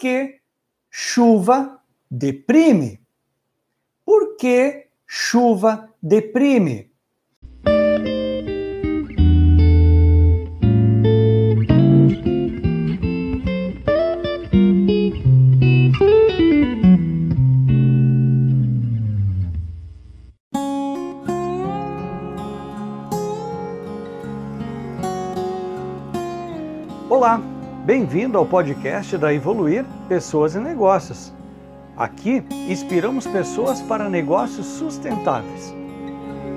Que chuva deprime? Por que chuva deprime? Bem-vindo ao podcast da Evoluir Pessoas e Negócios. Aqui inspiramos pessoas para negócios sustentáveis.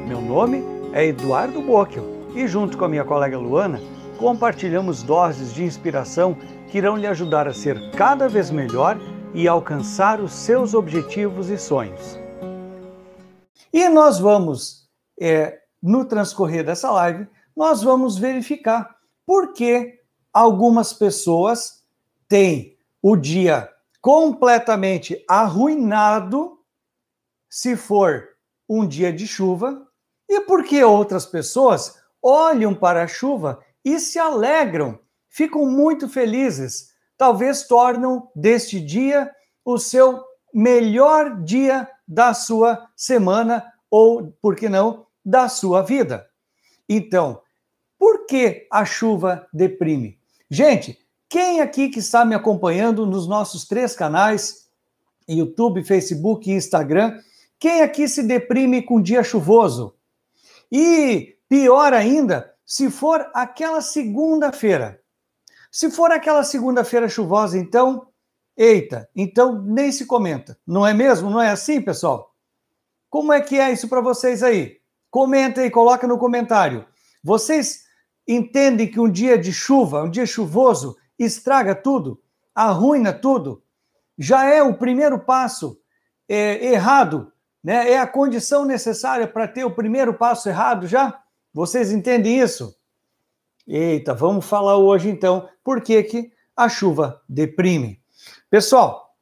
Meu nome é Eduardo Bocchio e, junto com a minha colega Luana, compartilhamos doses de inspiração que irão lhe ajudar a ser cada vez melhor e alcançar os seus objetivos e sonhos. E nós vamos, é, no transcorrer dessa live, nós vamos verificar por que algumas pessoas têm o dia completamente arruinado se for um dia de chuva, e porque outras pessoas olham para a chuva e se alegram, ficam muito felizes, talvez tornam deste dia o seu melhor dia da sua semana ou, por que não, da sua vida. Então, por que a chuva deprime? Gente, quem aqui que está me acompanhando nos nossos três canais, YouTube, Facebook e Instagram, quem aqui se deprime com dia chuvoso? E pior ainda, se for aquela segunda-feira. Se for aquela segunda-feira chuvosa, então, eita, então nem se comenta. Não é mesmo? Não é assim, pessoal? Como é que é isso para vocês aí? Comenta aí, coloca no comentário. Vocês entendem que um dia de chuva, um dia chuvoso, estraga tudo, arruina tudo, já é o primeiro passo é, errado, né? É a condição necessária para ter o primeiro passo errado já? Vocês entendem isso? Eita, vamos falar hoje então por que, que a chuva deprime. Pessoal,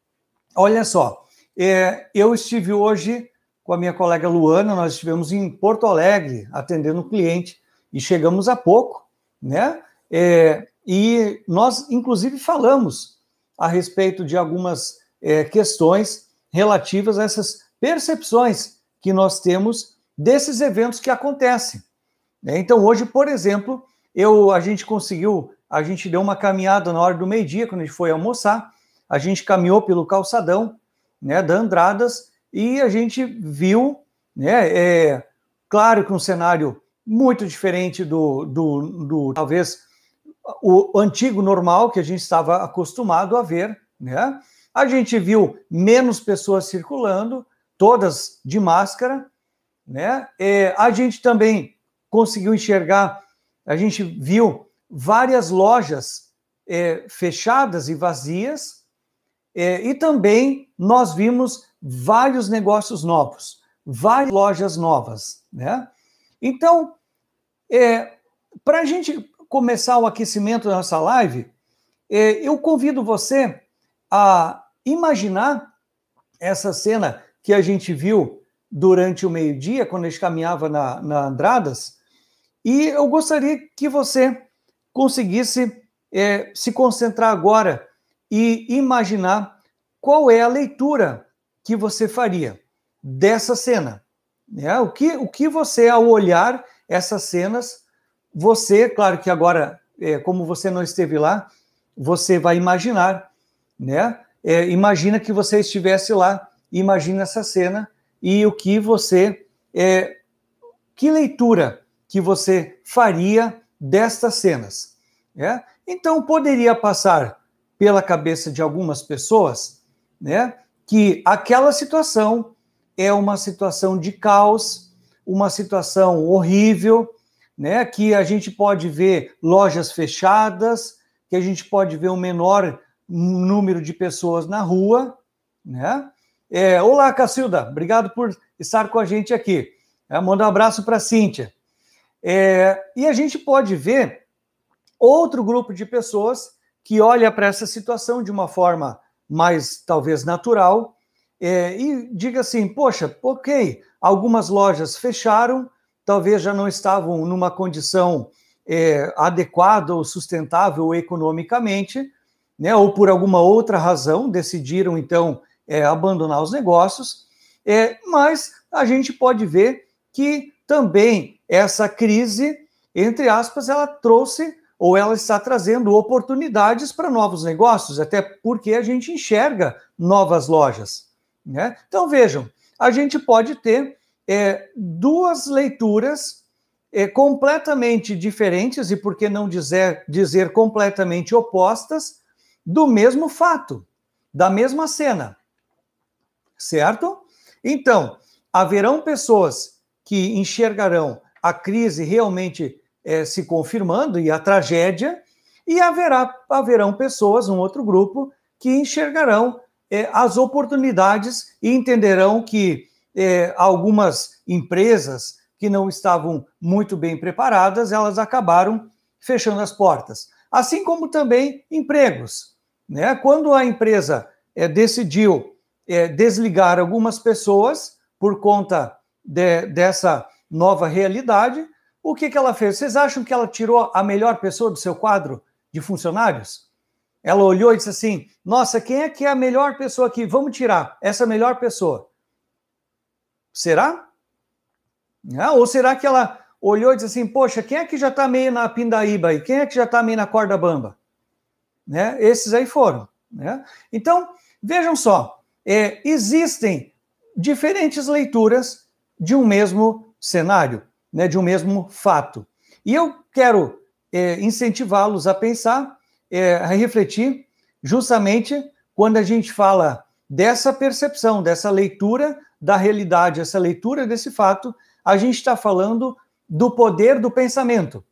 olha só, é, eu estive hoje com a minha colega Luana, nós estivemos em Porto Alegre atendendo um cliente e chegamos há pouco, né? É, e nós, inclusive, falamos a respeito de algumas é, questões relativas a essas percepções que nós temos desses eventos que acontecem. Né? Então, hoje, por exemplo, eu, a gente conseguiu, a gente deu uma caminhada na hora do meio-dia, quando a gente foi almoçar, a gente caminhou pelo calçadão né, da Andradas e a gente viu, né, é, claro que um cenário muito diferente do, do, do, talvez o antigo normal que a gente estava acostumado a ver, né? A gente viu menos pessoas circulando, todas de máscara, né? A gente também conseguiu enxergar, a gente viu várias lojas é, fechadas e vazias, é, e também nós vimos vários negócios novos, várias lojas novas, né? Então, é, para a gente começar o aquecimento da nossa live, é, eu convido você a imaginar essa cena que a gente viu durante o meio-dia, quando a gente caminhava na, na Andradas, e eu gostaria que você conseguisse é, se concentrar agora e imaginar qual é a leitura que você faria dessa cena. Né? O, que, o que você, ao olhar essas cenas, você, claro que agora, é, como você não esteve lá, você vai imaginar, né? É, imagina que você estivesse lá, imagina essa cena e o que você, é, que leitura que você faria destas cenas, né? Então poderia passar pela cabeça de algumas pessoas, né? Que aquela situação é uma situação de caos, uma situação horrível, né? Que a gente pode ver lojas fechadas, que a gente pode ver um menor número de pessoas na rua, né? É, olá, Cacilda, obrigado por estar com a gente aqui. É, manda um abraço para a Cíntia. É, e a gente pode ver outro grupo de pessoas que olha para essa situação de uma forma mais, talvez, natural é, e diga assim: poxa, ok, algumas lojas fecharam, talvez já não estavam numa condição é, adequada ou sustentável economicamente, né, ou por alguma outra razão decidiram então é, abandonar os negócios, é, mas a gente pode ver que também essa crise, entre aspas, ela trouxe ou ela está trazendo oportunidades para novos negócios, até porque a gente enxerga novas lojas. Né? Então vejam, a gente pode ter é, duas leituras é, completamente diferentes, e por que não dizer, dizer completamente opostas, do mesmo fato, da mesma cena. Certo? Então, haverão pessoas que enxergarão a crise realmente é, se confirmando e a tragédia, e haverá, haverão pessoas, um outro grupo, que enxergarão é, as oportunidades e entenderão que é, algumas empresas que não estavam muito bem preparadas, elas acabaram fechando as portas. Assim como também empregos. Né? Quando a empresa é, decidiu é, desligar algumas pessoas por conta de, dessa nova realidade, o que, que ela fez? Vocês acham que ela tirou a melhor pessoa do seu quadro de funcionários? Ela olhou e disse assim: Nossa, quem é que é a melhor pessoa aqui? Vamos tirar essa melhor pessoa. Será? Ah, ou será que ela olhou e disse assim: Poxa, quem é que já está meio na pindaíba aí? Quem é que já está meio na corda bamba? Né? Esses aí foram. Né? Então, vejam só: é, existem diferentes leituras de um mesmo cenário né, de um mesmo fato. E eu quero é, incentivá-los a pensar, é, a refletir, justamente quando a gente fala dessa percepção, dessa leitura da realidade, essa leitura desse fato, a gente está falando do poder do pensamento.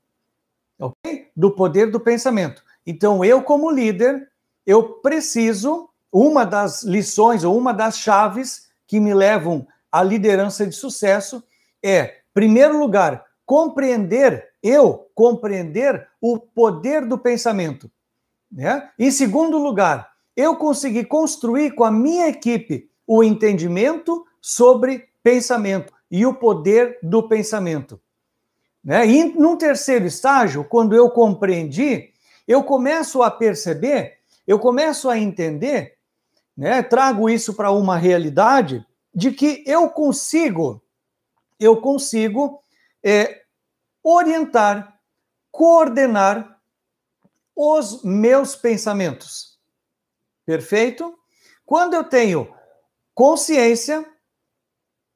Ok? Do poder do pensamento. Então, eu, como líder, eu preciso, uma das lições ou uma das chaves que me levam à liderança de sucesso é Primeiro lugar, compreender, eu compreender o poder do pensamento. Né? Em segundo lugar, eu consegui construir com a minha equipe o entendimento sobre pensamento e o poder do pensamento. Né? E num terceiro estágio, quando eu compreendi, eu começo a perceber, eu começo a entender, né? trago isso para uma realidade de que eu consigo eu consigo é, orientar, coordenar os meus pensamentos. Perfeito? Quando eu tenho consciência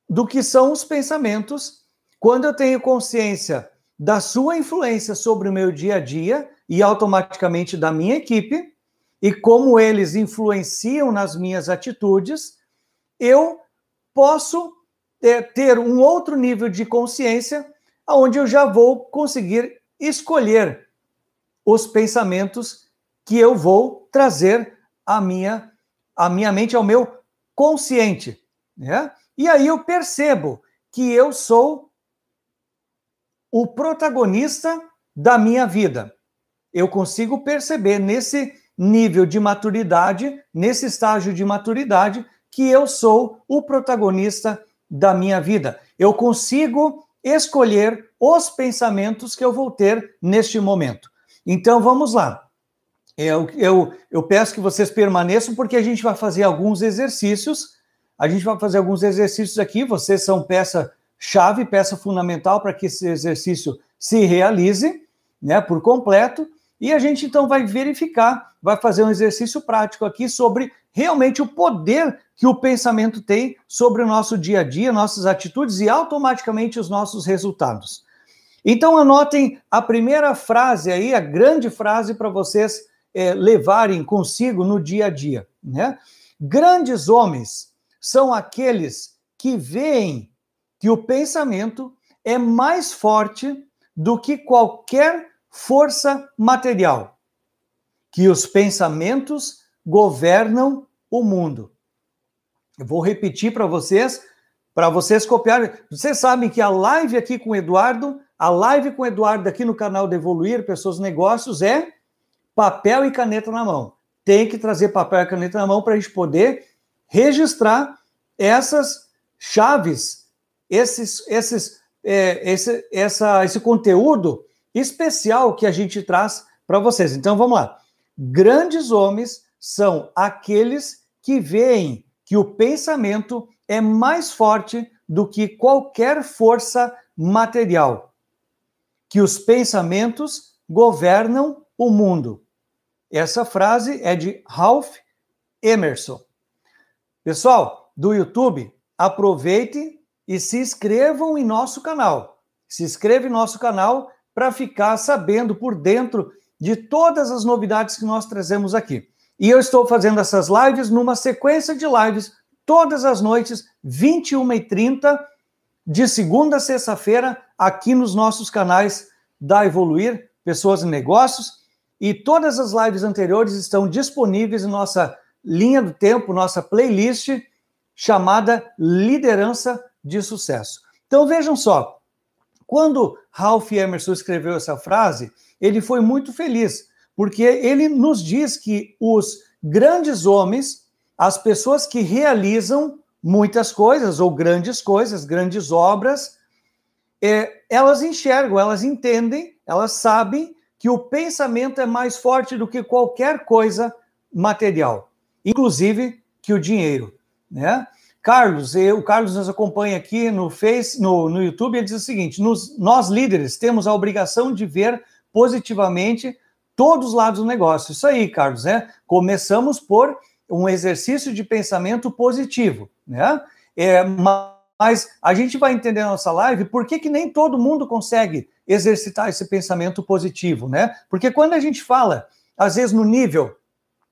do que são os pensamentos, quando eu tenho consciência da sua influência sobre o meu dia a dia e automaticamente da minha equipe, e como eles influenciam nas minhas atitudes, eu posso é, ter um outro nível de consciência, onde eu já vou conseguir escolher os pensamentos que eu vou trazer à minha, à minha mente, ao meu consciente. Né? E aí eu percebo que eu sou o protagonista da minha vida. Eu consigo perceber nesse nível de maturidade, nesse estágio de maturidade, que eu sou o protagonista da minha vida. Eu consigo escolher os pensamentos que eu vou ter neste momento. Então vamos lá. Eu, eu, eu peço que vocês permaneçam, porque a gente vai fazer alguns exercícios. A gente vai fazer alguns exercícios aqui. Vocês são peça-chave, peça fundamental para que esse exercício se realize né, por completo. E a gente então vai verificar, vai fazer um exercício prático aqui sobre realmente o poder que o pensamento tem sobre o nosso dia a dia, nossas atitudes e automaticamente os nossos resultados. Então anotem a primeira frase aí, a grande frase para vocês é, levarem consigo no dia a dia. Né? Grandes homens são aqueles que veem que o pensamento é mais forte do que qualquer força material, que os pensamentos governam o mundo. Eu vou repetir para vocês, para vocês copiarem. Vocês sabem que a live aqui com o Eduardo, a live com o Eduardo aqui no canal de Evoluir Pessoas Negócios é papel e caneta na mão. Tem que trazer papel e caneta na mão para a gente poder registrar essas chaves, esses, esses, é, esse, essa, esse conteúdo especial que a gente traz para vocês. Então vamos lá. grandes homens são aqueles que veem que o pensamento é mais forte do que qualquer força material, que os pensamentos governam o mundo. Essa frase é de Ralph Emerson. Pessoal do YouTube, aproveite e se inscrevam em nosso canal. Se inscreva em nosso canal para ficar sabendo por dentro de todas as novidades que nós trazemos aqui. E eu estou fazendo essas lives numa sequência de lives todas as noites, 21h30, de segunda a sexta-feira, aqui nos nossos canais da Evoluir, Pessoas e Negócios. E todas as lives anteriores estão disponíveis em nossa linha do tempo, nossa playlist chamada Liderança de Sucesso. Então vejam só, quando Ralph Emerson escreveu essa frase, ele foi muito feliz, porque ele nos diz que os grandes homens, as pessoas que realizam muitas coisas, ou grandes coisas, grandes obras, é, elas enxergam, elas entendem, elas sabem que o pensamento é mais forte do que qualquer coisa material, inclusive que o dinheiro, né? Carlos, eu, o Carlos nos acompanha aqui no Face, no, no YouTube, ele diz o seguinte: nos, nós líderes temos a obrigação de ver positivamente todos os lados do negócio. Isso aí, Carlos, né? Começamos por um exercício de pensamento positivo, né? É, mas a gente vai entender na nossa live por que, que nem todo mundo consegue exercitar esse pensamento positivo, né? Porque quando a gente fala, às vezes no nível,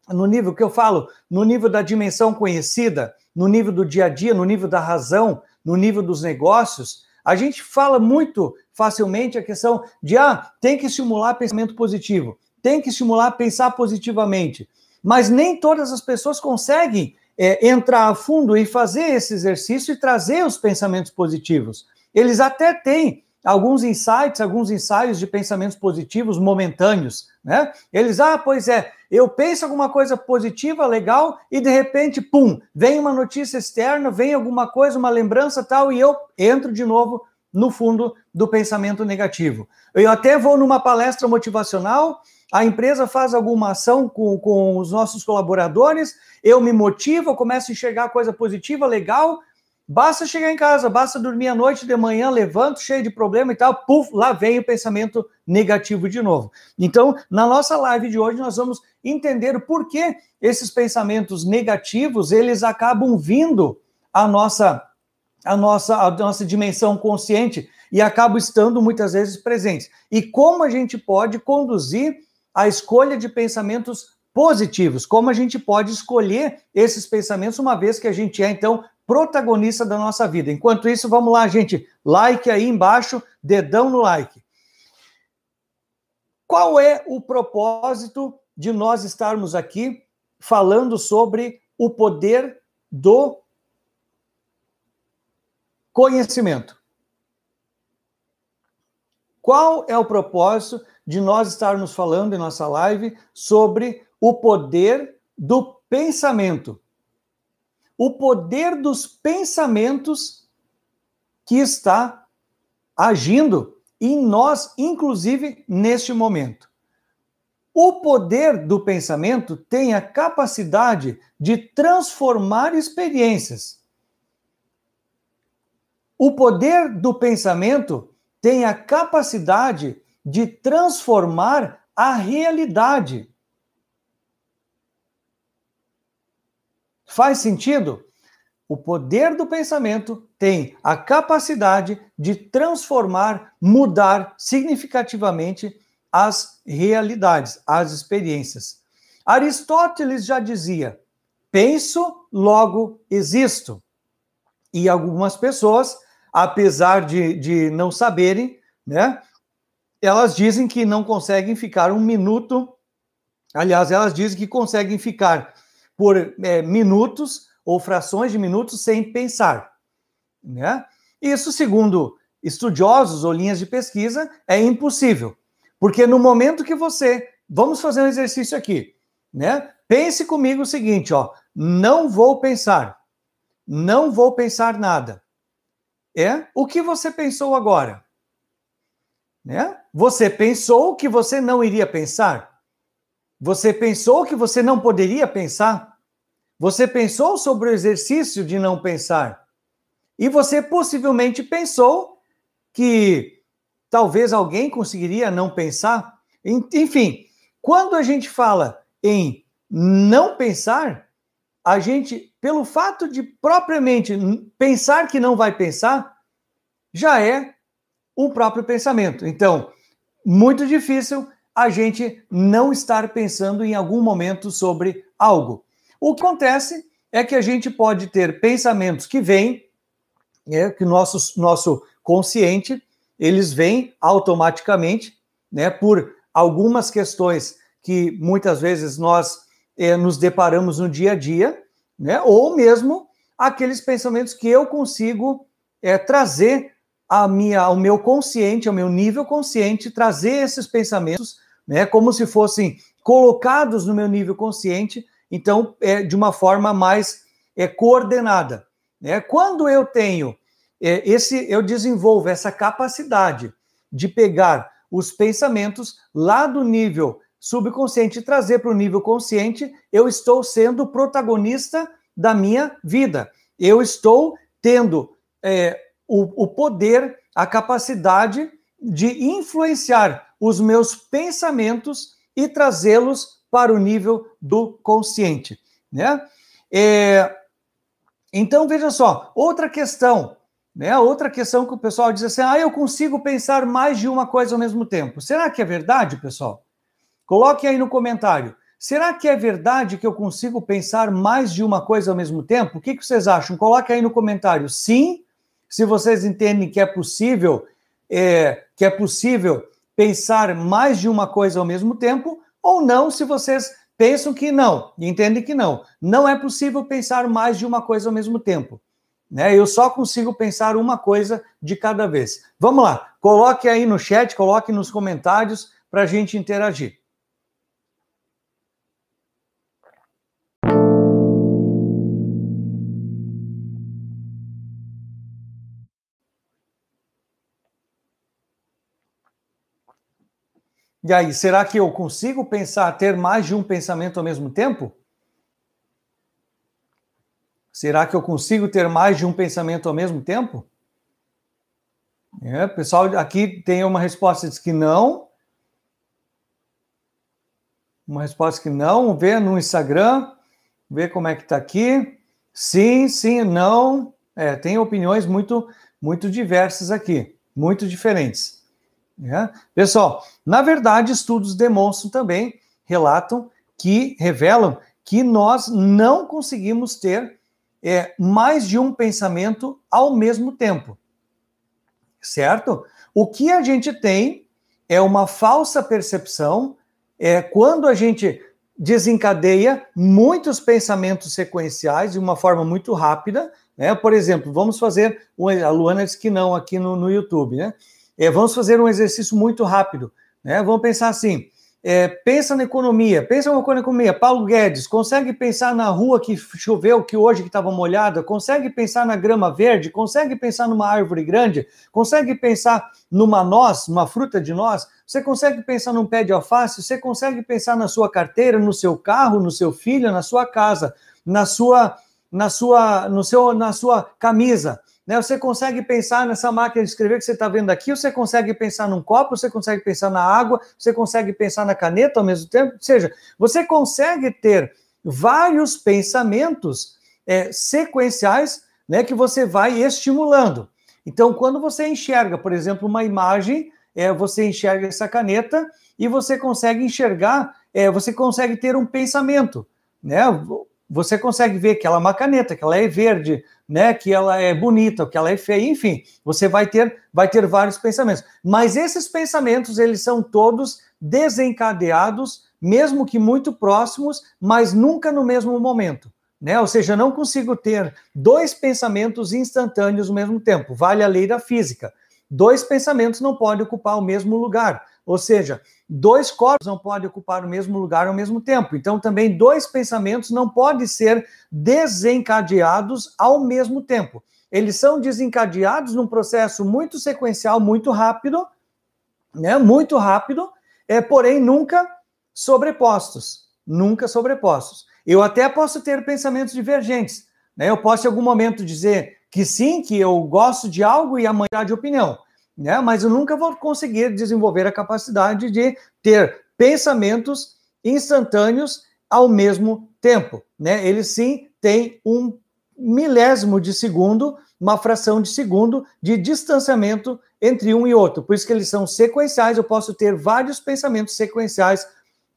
no nível que eu falo, no nível da dimensão conhecida, no nível do dia a dia, no nível da razão, no nível dos negócios, a gente fala muito facilmente a questão de ah, tem que estimular pensamento positivo, tem que estimular pensar positivamente. Mas nem todas as pessoas conseguem é, entrar a fundo e fazer esse exercício e trazer os pensamentos positivos. Eles até têm alguns insights, alguns ensaios de pensamentos positivos momentâneos, né? Eles, ah, pois é, eu penso alguma coisa positiva, legal, e de repente, pum, vem uma notícia externa, vem alguma coisa, uma lembrança tal, e eu entro de novo no fundo do pensamento negativo. Eu até vou numa palestra motivacional, a empresa faz alguma ação com, com os nossos colaboradores, eu me motivo, eu começo a enxergar coisa positiva, legal, Basta chegar em casa, basta dormir à noite, de manhã, levanto cheio de problema e tal, puf, lá vem o pensamento negativo de novo. Então, na nossa live de hoje, nós vamos entender o porquê esses pensamentos negativos, eles acabam vindo à nossa, à nossa, à nossa dimensão consciente e acabam estando muitas vezes presentes. E como a gente pode conduzir a escolha de pensamentos positivos, como a gente pode escolher esses pensamentos, uma vez que a gente é, então, protagonista da nossa vida. Enquanto isso, vamos lá, gente. Like aí embaixo, dedão no like. Qual é o propósito de nós estarmos aqui falando sobre o poder do conhecimento? Qual é o propósito de nós estarmos falando em nossa live sobre o poder do pensamento? o poder dos pensamentos que está agindo em nós, inclusive neste momento. O poder do pensamento tem a capacidade de transformar experiências. O poder do pensamento tem a capacidade de transformar a realidade. Faz sentido? O poder do pensamento tem a capacidade de transformar, mudar significativamente as realidades, as experiências. Aristóteles já dizia: penso, logo existo. E algumas pessoas, apesar de, de não saberem, né, elas dizem que não conseguem ficar um minuto. Aliás, elas dizem que conseguem ficar por é, minutos ou frações de minutos sem pensar. Né? Isso, segundo estudiosos ou linhas de pesquisa, é impossível. Porque no momento que você. Vamos fazer um exercício aqui. Né? Pense comigo o seguinte: ó, não vou pensar. Não vou pensar nada. É o que você pensou agora. Né? Você pensou que você não iria pensar. Você pensou que você não poderia pensar? Você pensou sobre o exercício de não pensar? E você possivelmente pensou que talvez alguém conseguiria não pensar? Enfim, quando a gente fala em não pensar, a gente, pelo fato de propriamente pensar que não vai pensar, já é o próprio pensamento. Então, muito difícil a gente não estar pensando em algum momento sobre algo. O que acontece é que a gente pode ter pensamentos que vêm, é, que nosso, nosso consciente, eles vêm automaticamente, né, por algumas questões que muitas vezes nós é, nos deparamos no dia a dia, né, ou mesmo aqueles pensamentos que eu consigo é, trazer a minha, ao meu consciente, ao meu nível consciente, trazer esses pensamentos, né, como se fossem colocados no meu nível consciente, então, é, de uma forma mais é, coordenada. Né? Quando eu tenho é, esse, eu desenvolvo essa capacidade de pegar os pensamentos lá do nível subconsciente e trazer para o nível consciente, eu estou sendo protagonista da minha vida. Eu estou tendo é, o, o poder, a capacidade de influenciar os meus pensamentos e trazê-los para o nível do consciente, né? É, então veja só, outra questão, né? Outra questão que o pessoal diz assim: ah, eu consigo pensar mais de uma coisa ao mesmo tempo. Será que é verdade, pessoal? Coloque aí no comentário. Será que é verdade que eu consigo pensar mais de uma coisa ao mesmo tempo? O que, que vocês acham? Coloque aí no comentário. Sim se vocês entendem que é possível, é, que é possível pensar mais de uma coisa ao mesmo tempo, ou não, se vocês pensam que não, entendem que não. Não é possível pensar mais de uma coisa ao mesmo tempo. Né? Eu só consigo pensar uma coisa de cada vez. Vamos lá, coloque aí no chat, coloque nos comentários para a gente interagir. E aí, será que eu consigo pensar, ter mais de um pensamento ao mesmo tempo? Será que eu consigo ter mais de um pensamento ao mesmo tempo? É, pessoal, aqui tem uma resposta diz que não. Uma resposta que não. Vê no Instagram, vê como é que está aqui. Sim, sim, não. É, tem opiniões muito, muito diversas aqui, muito diferentes. Né? Pessoal, na verdade, estudos demonstram também, relatam que revelam que nós não conseguimos ter é, mais de um pensamento ao mesmo tempo. Certo? O que a gente tem é uma falsa percepção é quando a gente desencadeia muitos pensamentos sequenciais de uma forma muito rápida. Né? Por exemplo, vamos fazer. A Luana disse que não aqui no, no YouTube, né? É, vamos fazer um exercício muito rápido. Né? Vamos pensar assim: é, pensa na economia, pensa uma coisa na economia. Paulo Guedes, consegue pensar na rua que choveu, que hoje que estava molhada? Consegue pensar na grama verde? Consegue pensar numa árvore grande? Consegue pensar numa noz, uma fruta de noz? Você consegue pensar num pé de alface? Você consegue pensar na sua carteira, no seu carro, no seu filho, na sua casa, na sua, na sua, no seu, na sua camisa? Né? Você consegue pensar nessa máquina de escrever que você está vendo aqui, você consegue pensar num copo, você consegue pensar na água, você consegue pensar na caneta ao mesmo tempo. Ou seja, você consegue ter vários pensamentos é, sequenciais né, que você vai estimulando. Então, quando você enxerga, por exemplo, uma imagem, é, você enxerga essa caneta e você consegue enxergar, é, você consegue ter um pensamento. Né? Você consegue ver que ela é uma caneta, que ela é verde, né, que ela é bonita, que ela é feia, enfim, você vai ter vai ter vários pensamentos. Mas esses pensamentos, eles são todos desencadeados, mesmo que muito próximos, mas nunca no mesmo momento. Né? Ou seja, não consigo ter dois pensamentos instantâneos ao mesmo tempo. Vale a lei da física. Dois pensamentos não podem ocupar o mesmo lugar. Ou seja, dois corpos não podem ocupar o mesmo lugar ao mesmo tempo. Então, também dois pensamentos não podem ser desencadeados ao mesmo tempo. Eles são desencadeados num processo muito sequencial, muito rápido, né? Muito rápido, é, porém nunca sobrepostos, nunca sobrepostos. Eu até posso ter pensamentos divergentes, né? Eu posso em algum momento dizer que sim, que eu gosto de algo e amanhã de opinião, né? Mas eu nunca vou conseguir desenvolver a capacidade de ter pensamentos instantâneos ao mesmo tempo, né? Eles sim têm um milésimo de segundo, uma fração de segundo de distanciamento entre um e outro. Por isso que eles são sequenciais, eu posso ter vários pensamentos sequenciais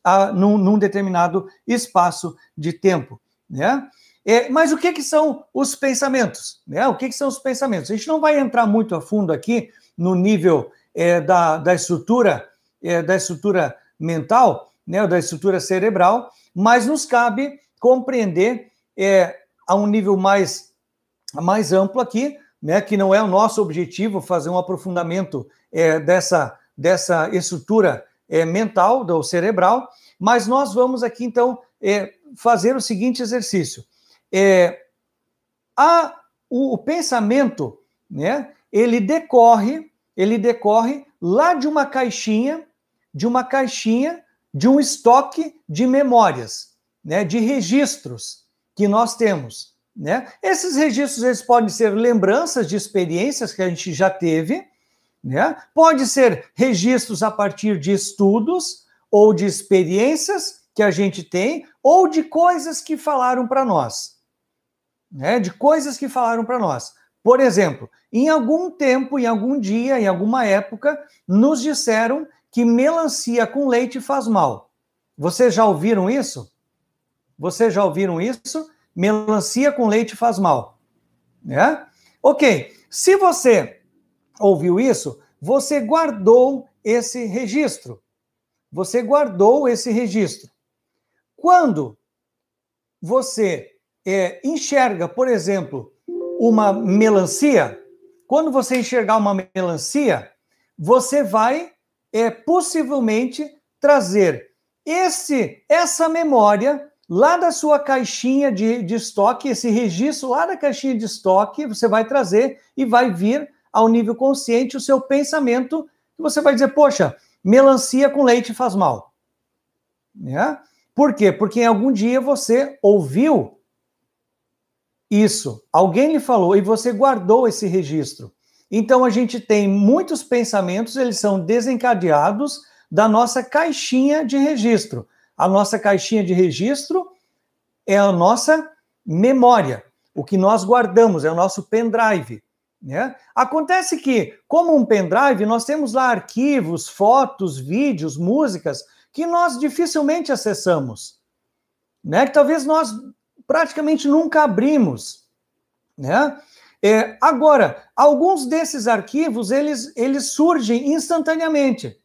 ah, num, num, determinado espaço de tempo, né? É, mas o que, que são os pensamentos? Né? O que, que são os pensamentos? A gente não vai entrar muito a fundo aqui no nível é, da, da estrutura é, da estrutura mental, né, da estrutura cerebral, mas nos cabe compreender é, a um nível mais, mais amplo aqui, né, que não é o nosso objetivo fazer um aprofundamento é, dessa, dessa estrutura é, mental, do cerebral, mas nós vamos aqui, então, é, fazer o seguinte exercício. É, a, o, o pensamento, né, ele decorre, ele decorre lá de uma caixinha, de uma caixinha, de um estoque de memórias, né, de registros que nós temos. Né? Esses registros eles podem ser lembranças de experiências que a gente já teve, né? pode ser registros a partir de estudos ou de experiências que a gente tem, ou de coisas que falaram para nós. Né? De coisas que falaram para nós. Por exemplo, em algum tempo, em algum dia, em alguma época, nos disseram que melancia com leite faz mal. Vocês já ouviram isso? Vocês já ouviram isso? Melancia com leite faz mal. Né? Ok, se você ouviu isso, você guardou esse registro. Você guardou esse registro. Quando você é, enxerga, por exemplo, uma melancia, quando você enxergar uma melancia, você vai é, possivelmente trazer esse essa memória lá da sua caixinha de, de estoque, esse registro lá da caixinha de estoque, você vai trazer e vai vir ao nível consciente o seu pensamento, que você vai dizer, poxa, melancia com leite faz mal. Né? Por quê? Porque em algum dia você ouviu isso, alguém lhe falou e você guardou esse registro. Então a gente tem muitos pensamentos, eles são desencadeados da nossa caixinha de registro. A nossa caixinha de registro é a nossa memória, o que nós guardamos, é o nosso pendrive. Né? Acontece que, como um pendrive, nós temos lá arquivos, fotos, vídeos, músicas que nós dificilmente acessamos, né? Que talvez nós praticamente nunca abrimos, né? É, agora, alguns desses arquivos eles, eles surgem instantaneamente.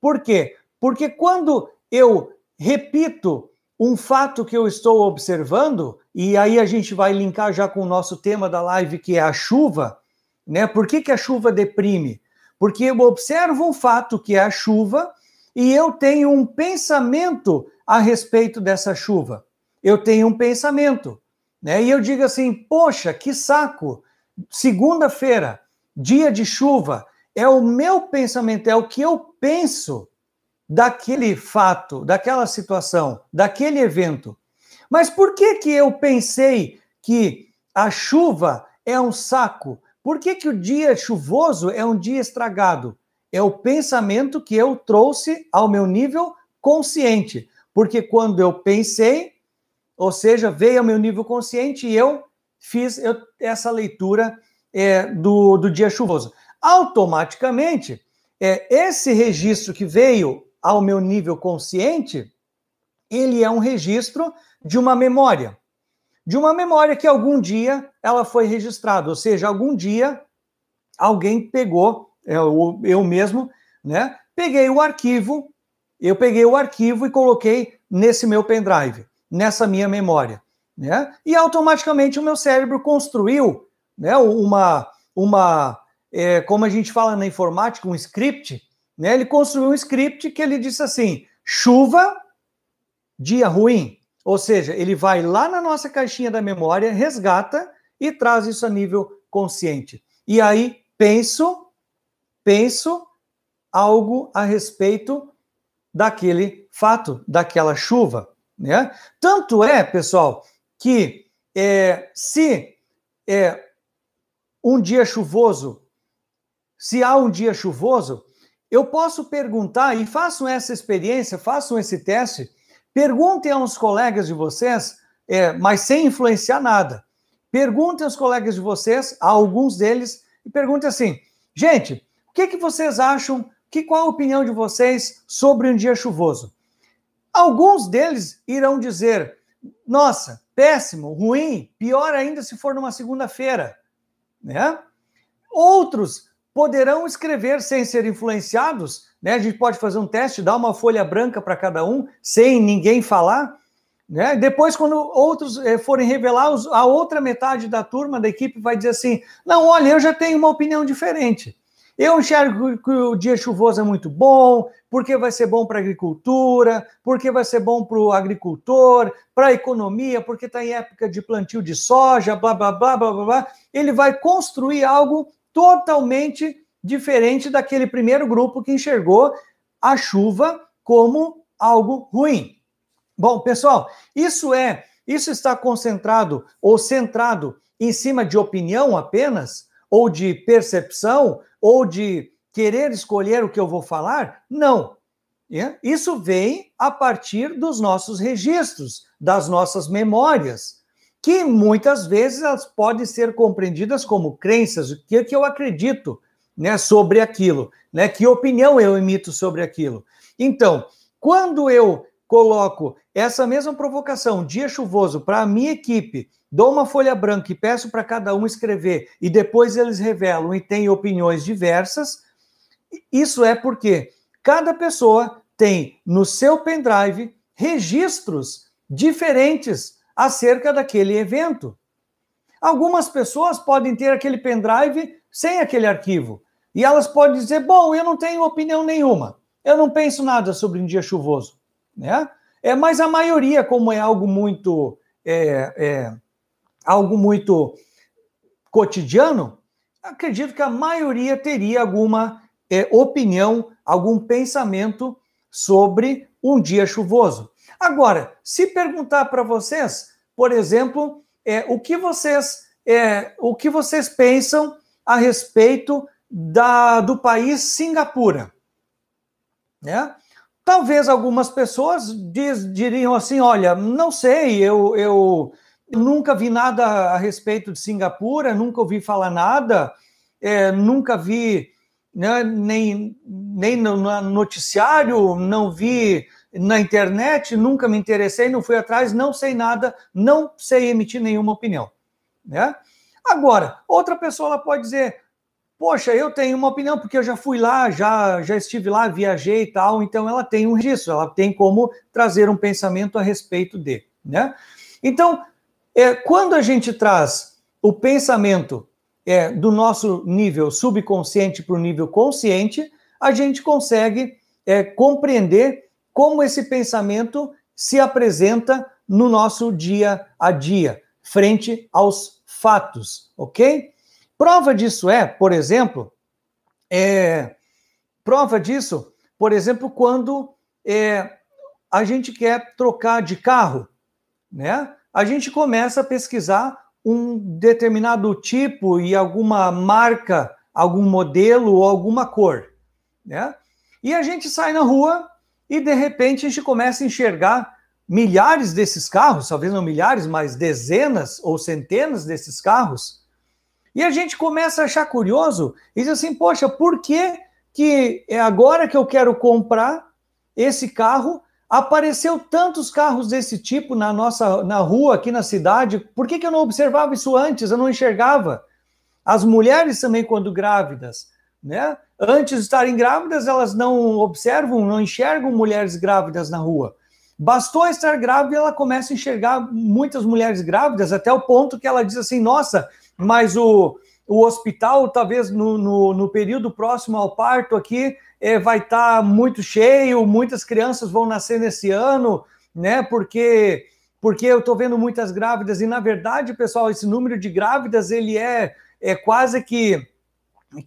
Por quê? Porque quando eu repito um fato que eu estou observando, e aí a gente vai linkar já com o nosso tema da live, que é a chuva, né? Por que, que a chuva deprime? Porque eu observo um fato que é a chuva e eu tenho um pensamento a respeito dessa chuva. Eu tenho um pensamento, né? E eu digo assim: poxa, que saco! Segunda-feira, dia de chuva, é o meu pensamento, é o que eu penso daquele fato, daquela situação, daquele evento. Mas por que que eu pensei que a chuva é um saco? Por que que o dia chuvoso é um dia estragado? É o pensamento que eu trouxe ao meu nível consciente. Porque quando eu pensei, ou seja, veio ao meu nível consciente e eu fiz eu, essa leitura é, do, do dia chuvoso. Automaticamente, é, esse registro que veio ao meu nível consciente, ele é um registro de uma memória. De uma memória que algum dia ela foi registrada, ou seja, algum dia alguém pegou, eu, é, eu mesmo, né? Peguei o arquivo, eu peguei o arquivo e coloquei nesse meu pendrive, nessa minha memória, né? E automaticamente o meu cérebro construiu, né, uma uma é, como a gente fala na informática, um script né? Ele construiu um script que ele disse assim: chuva, dia ruim. Ou seja, ele vai lá na nossa caixinha da memória, resgata e traz isso a nível consciente. E aí penso, penso algo a respeito daquele fato, daquela chuva. Né? Tanto é, pessoal, que é, se é, um dia chuvoso, se há um dia chuvoso, eu posso perguntar, e façam essa experiência, façam esse teste, perguntem aos colegas de vocês, é, mas sem influenciar nada. Perguntem aos colegas de vocês, a alguns deles, e perguntem assim: gente, o que, que vocês acham? Que, qual a opinião de vocês sobre um dia chuvoso? Alguns deles irão dizer: nossa, péssimo, ruim, pior ainda se for numa segunda-feira. Né? Outros poderão escrever sem ser influenciados, né? A gente pode fazer um teste, dar uma folha branca para cada um, sem ninguém falar, né? Depois, quando outros eh, forem revelar, a outra metade da turma, da equipe, vai dizer assim: não, olha, eu já tenho uma opinião diferente. Eu enxergo que o dia chuvoso é muito bom, porque vai ser bom para a agricultura, porque vai ser bom para o agricultor, para a economia, porque está em época de plantio de soja, blá, blá, blá, blá, blá, blá. Ele vai construir algo totalmente diferente daquele primeiro grupo que enxergou a chuva como algo ruim. Bom, pessoal, isso é, isso está concentrado ou centrado em cima de opinião apenas, ou de percepção, ou de querer escolher o que eu vou falar? Não. É? Isso vem a partir dos nossos registros, das nossas memórias, que muitas vezes elas podem ser compreendidas como crenças, o que, que eu acredito né, sobre aquilo, né, que opinião eu emito sobre aquilo. Então, quando eu coloco essa mesma provocação, dia chuvoso, para a minha equipe, dou uma folha branca e peço para cada um escrever, e depois eles revelam e têm opiniões diversas, isso é porque cada pessoa tem no seu pendrive registros diferentes acerca daquele evento. Algumas pessoas podem ter aquele pendrive sem aquele arquivo. E elas podem dizer: bom, eu não tenho opinião nenhuma, eu não penso nada sobre um dia chuvoso né? É, mas a maioria, como é algo muito é, é, algo muito cotidiano, acredito que a maioria teria alguma é, opinião, algum pensamento sobre um dia chuvoso. Agora, se perguntar para vocês, por exemplo, é, o que vocês é, o que vocês pensam a respeito da, do país Singapura, né? Talvez algumas pessoas diz, diriam assim: olha, não sei, eu, eu nunca vi nada a respeito de Singapura, nunca ouvi falar nada, é, nunca vi né, nem, nem no noticiário, não vi na internet, nunca me interessei, não fui atrás, não sei nada, não sei emitir nenhuma opinião. Né? Agora, outra pessoa ela pode dizer: Poxa, eu tenho uma opinião, porque eu já fui lá, já, já estive lá, viajei e tal, então ela tem um registro, ela tem como trazer um pensamento a respeito de. Né? Então, é, quando a gente traz o pensamento é, do nosso nível subconsciente para o nível consciente, a gente consegue é, compreender como esse pensamento se apresenta no nosso dia a dia, frente aos fatos, ok? Prova disso é, por exemplo, é, prova disso, por exemplo, quando é, a gente quer trocar de carro, né? A gente começa a pesquisar um determinado tipo e alguma marca, algum modelo ou alguma cor, né? E a gente sai na rua e de repente a gente começa a enxergar milhares desses carros, talvez não milhares, mas dezenas ou centenas desses carros e a gente começa a achar curioso e diz assim: poxa, por que, que é agora que eu quero comprar esse carro? Apareceu tantos carros desse tipo na nossa na rua aqui na cidade. Por que, que eu não observava isso antes? Eu não enxergava. As mulheres também, quando grávidas, né? Antes de estarem grávidas, elas não observam, não enxergam mulheres grávidas na rua. Bastou estar grávida ela começa a enxergar muitas mulheres grávidas, até o ponto que ela diz assim: nossa, mas o, o hospital, talvez no, no, no período próximo ao parto aqui, é, vai estar tá muito cheio, muitas crianças vão nascer nesse ano, né? Porque porque eu estou vendo muitas grávidas e na verdade, pessoal, esse número de grávidas ele é, é quase que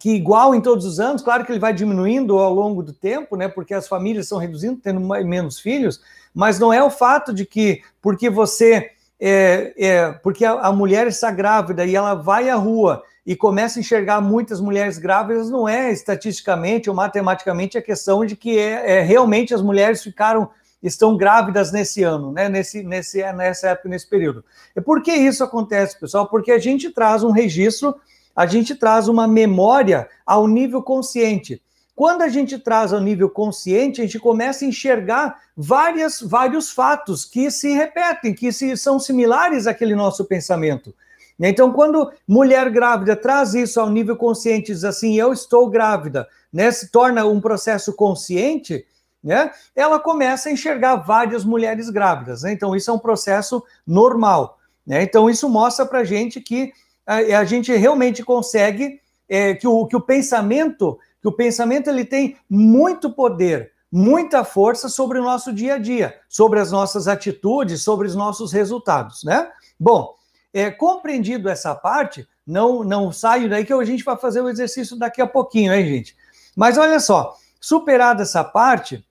que igual em todos os anos, claro que ele vai diminuindo ao longo do tempo, né? Porque as famílias estão reduzindo, tendo menos filhos, mas não é o fato de que porque você é, é porque a, a, mulher está grávida e ela vai à rua e começa a enxergar muitas mulheres grávidas, não é estatisticamente ou matematicamente a questão de que é, é realmente as mulheres ficaram estão grávidas nesse ano, né? Nesse, nesse, nessa época, nesse período. E por que isso acontece, pessoal? Porque a gente traz um registro a gente traz uma memória ao nível consciente. Quando a gente traz ao nível consciente, a gente começa a enxergar várias, vários fatos que se repetem, que se, são similares àquele nosso pensamento. Então, quando mulher grávida traz isso ao nível consciente, diz assim, eu estou grávida, né, se torna um processo consciente, né, ela começa a enxergar várias mulheres grávidas. Né? Então, isso é um processo normal. Né? Então, isso mostra para a gente que a, a gente realmente consegue é, que, o, que o pensamento, que o pensamento ele tem muito poder, muita força sobre o nosso dia a dia, sobre as nossas atitudes, sobre os nossos resultados, né? Bom, é, compreendido essa parte, não não saio daí que a gente vai fazer o exercício daqui a pouquinho, hein, gente? Mas olha só, superada essa parte,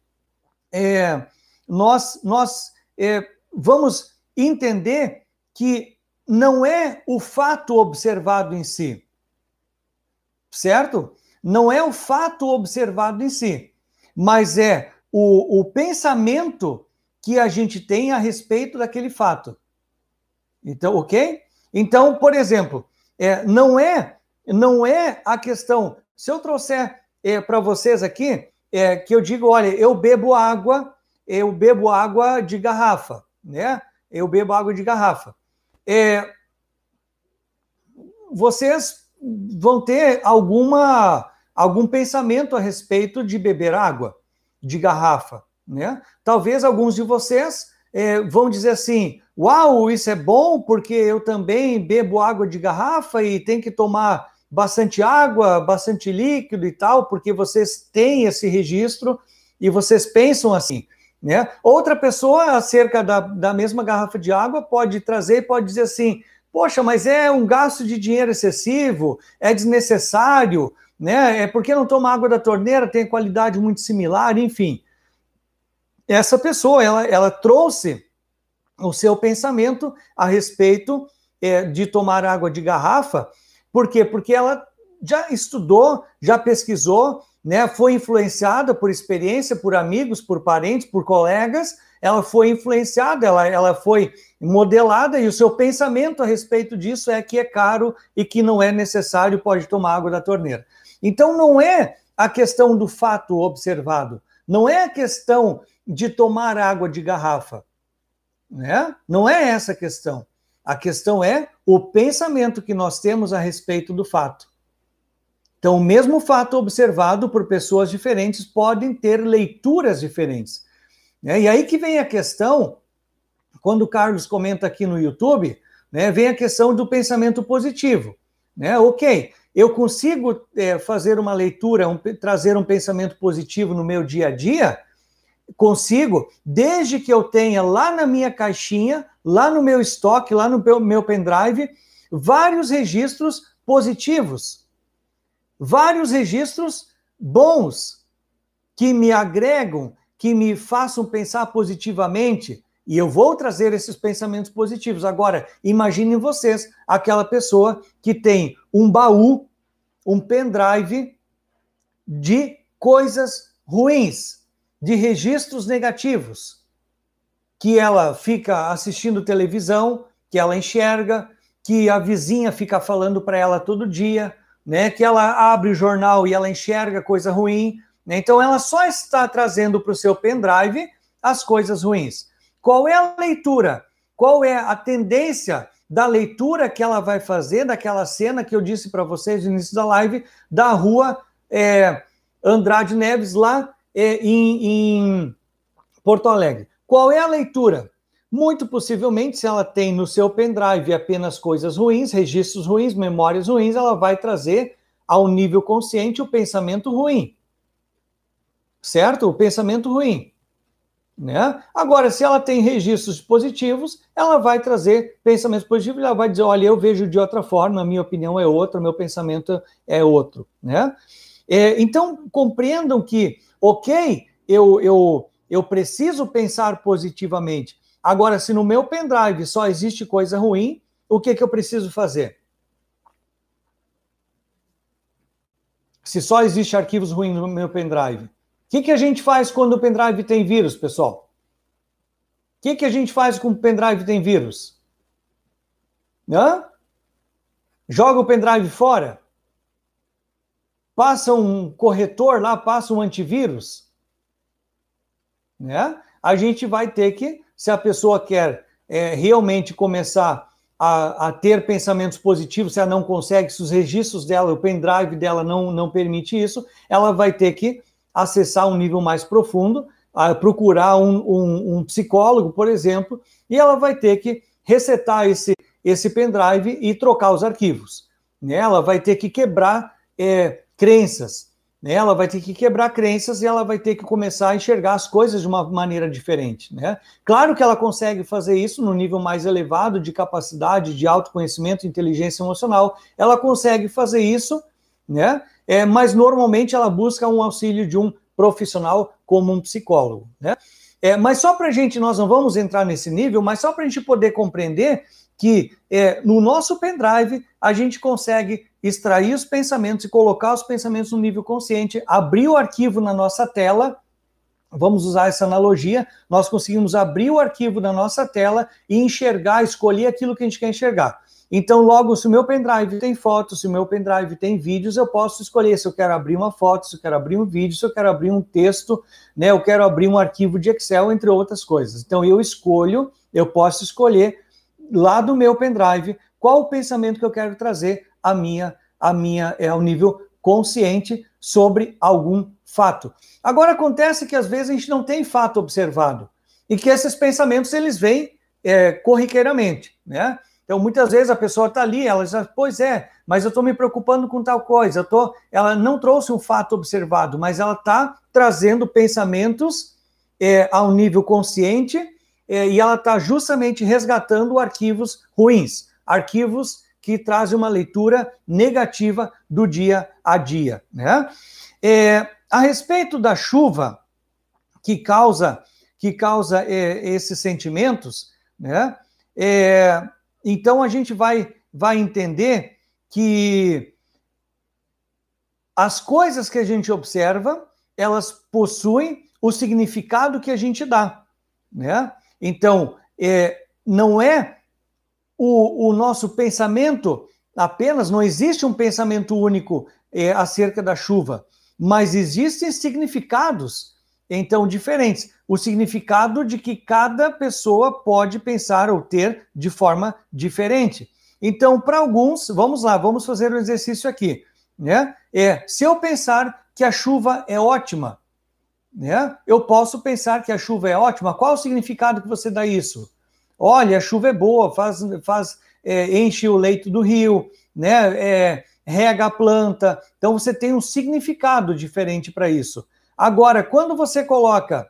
é, nós nós é, vamos entender que não é o fato observado em si, certo? Não é o fato observado em si, mas é o, o pensamento que a gente tem a respeito daquele fato. Então, ok? Então, por exemplo, é, não é não é a questão. Se eu trouxer é, para vocês aqui, é, que eu digo, olha, eu bebo água, eu bebo água de garrafa, né? Eu bebo água de garrafa é, vocês vão ter alguma algum pensamento a respeito de beber água de garrafa, né? Talvez alguns de vocês é, vão dizer assim: "Uau, isso é bom porque eu também bebo água de garrafa e tem que tomar bastante água, bastante líquido e tal, porque vocês têm esse registro e vocês pensam assim. Né? Outra pessoa, acerca da, da mesma garrafa de água, pode trazer e pode dizer assim: poxa, mas é um gasto de dinheiro excessivo, é desnecessário, né? É porque não toma água da torneira, tem qualidade muito similar, enfim. Essa pessoa, ela, ela trouxe o seu pensamento a respeito é, de tomar água de garrafa, por quê? Porque ela já estudou, já pesquisou, né, foi influenciada por experiência, por amigos, por parentes, por colegas, ela foi influenciada, ela, ela foi modelada e o seu pensamento a respeito disso é que é caro e que não é necessário, pode tomar água da torneira. Então não é a questão do fato observado, não é a questão de tomar água de garrafa, né? Não é essa a questão. A questão é o pensamento que nós temos a respeito do fato. Então, o mesmo fato observado por pessoas diferentes podem ter leituras diferentes. Né? E aí que vem a questão, quando o Carlos comenta aqui no YouTube, né, vem a questão do pensamento positivo. Né? Ok, eu consigo é, fazer uma leitura, um, trazer um pensamento positivo no meu dia a dia? Consigo, desde que eu tenha lá na minha caixinha, lá no meu estoque, lá no meu, meu pendrive, vários registros positivos vários registros bons que me agregam, que me façam pensar positivamente, e eu vou trazer esses pensamentos positivos. Agora, imaginem vocês aquela pessoa que tem um baú, um pendrive de coisas ruins, de registros negativos, que ela fica assistindo televisão, que ela enxerga, que a vizinha fica falando para ela todo dia, né, que ela abre o jornal e ela enxerga coisa ruim, né, então ela só está trazendo para o seu pendrive as coisas ruins. Qual é a leitura? Qual é a tendência da leitura que ela vai fazer daquela cena que eu disse para vocês no início da live, da rua é, Andrade Neves, lá é, em, em Porto Alegre? Qual é a leitura? Muito possivelmente, se ela tem no seu pendrive apenas coisas ruins, registros ruins, memórias ruins, ela vai trazer ao nível consciente o pensamento ruim. Certo? O pensamento ruim. Né? Agora, se ela tem registros positivos, ela vai trazer pensamentos positivos, ela vai dizer, olha, eu vejo de outra forma, a minha opinião é outra, meu pensamento é outro. Né? É, então, compreendam que, ok, eu, eu, eu preciso pensar positivamente. Agora, se no meu pendrive só existe coisa ruim, o que, que eu preciso fazer? Se só existe arquivos ruins no meu pendrive, o que, que a gente faz quando o pendrive tem vírus, pessoal? O que, que a gente faz quando o pendrive tem vírus? Hã? Joga o pendrive fora? Passa um corretor lá, passa um antivírus? Né? A gente vai ter que, se a pessoa quer é, realmente começar a, a, ter pensamentos positivos, se ela não consegue, se os registros dela, o pendrive dela não, não permite isso, ela vai ter que acessar um nível mais profundo, procurar um, um, um, psicólogo, por exemplo, e ela vai ter que resetar esse, esse pendrive e trocar os arquivos. Né? Ela vai ter que quebrar é, crenças, né? ela vai ter que quebrar crenças e ela vai ter que começar a enxergar as coisas de uma maneira diferente. Né? Claro que ela consegue fazer isso no nível mais elevado de capacidade, de autoconhecimento, inteligência emocional, ela consegue fazer isso, né? é, mas normalmente ela busca um auxílio de um profissional como um psicólogo. Né? É, mas só para a gente, nós não vamos entrar nesse nível, mas só para a gente poder compreender que é, no nosso pendrive a gente consegue extrair os pensamentos e colocar os pensamentos no nível consciente, abrir o arquivo na nossa tela. Vamos usar essa analogia. Nós conseguimos abrir o arquivo na nossa tela e enxergar, escolher aquilo que a gente quer enxergar. Então, logo, se o meu pendrive tem fotos, se o meu pendrive tem vídeos, eu posso escolher se eu quero abrir uma foto, se eu quero abrir um vídeo, se eu quero abrir um texto, né? Eu quero abrir um arquivo de Excel, entre outras coisas. Então, eu escolho, eu posso escolher lá do meu pendrive qual o pensamento que eu quero trazer a minha, a minha, é ao nível consciente sobre algum fato. Agora acontece que às vezes a gente não tem fato observado e que esses pensamentos eles vêm é, corriqueiramente, né? Então, muitas vezes a pessoa está ali, ela diz, pois é, mas eu estou me preocupando com tal coisa. Eu tô, ela não trouxe um fato observado, mas ela está trazendo pensamentos é, ao nível consciente é, e ela está justamente resgatando arquivos ruins, arquivos que trazem uma leitura negativa do dia a dia. Né? É, a respeito da chuva que causa que causa é, esses sentimentos, né? É, então a gente vai, vai entender que as coisas que a gente observa, elas possuem o significado que a gente dá, né? Então, é, não é o, o nosso pensamento apenas, não existe um pensamento único é, acerca da chuva, mas existem significados, então, diferentes o significado de que cada pessoa pode pensar ou ter de forma diferente. Então, para alguns, vamos lá, vamos fazer um exercício aqui, né? É, se eu pensar que a chuva é ótima, né? Eu posso pensar que a chuva é ótima. Qual o significado que você dá isso? Olha, a chuva é boa, faz, faz é, enche o leito do rio, né? É, rega a planta. Então você tem um significado diferente para isso. Agora, quando você coloca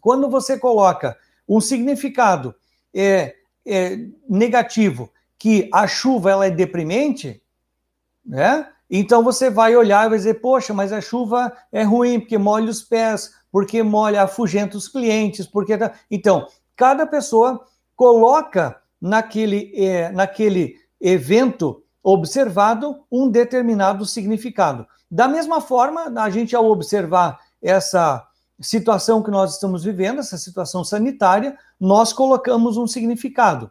quando você coloca um significado é, é, negativo, que a chuva ela é deprimente, né? Então você vai olhar e vai dizer, poxa, mas a chuva é ruim porque molha os pés, porque molha, afugenta os clientes, porque tá... então cada pessoa coloca naquele é, naquele evento observado um determinado significado. Da mesma forma, a gente ao observar essa situação que nós estamos vivendo, essa situação sanitária, nós colocamos um significado,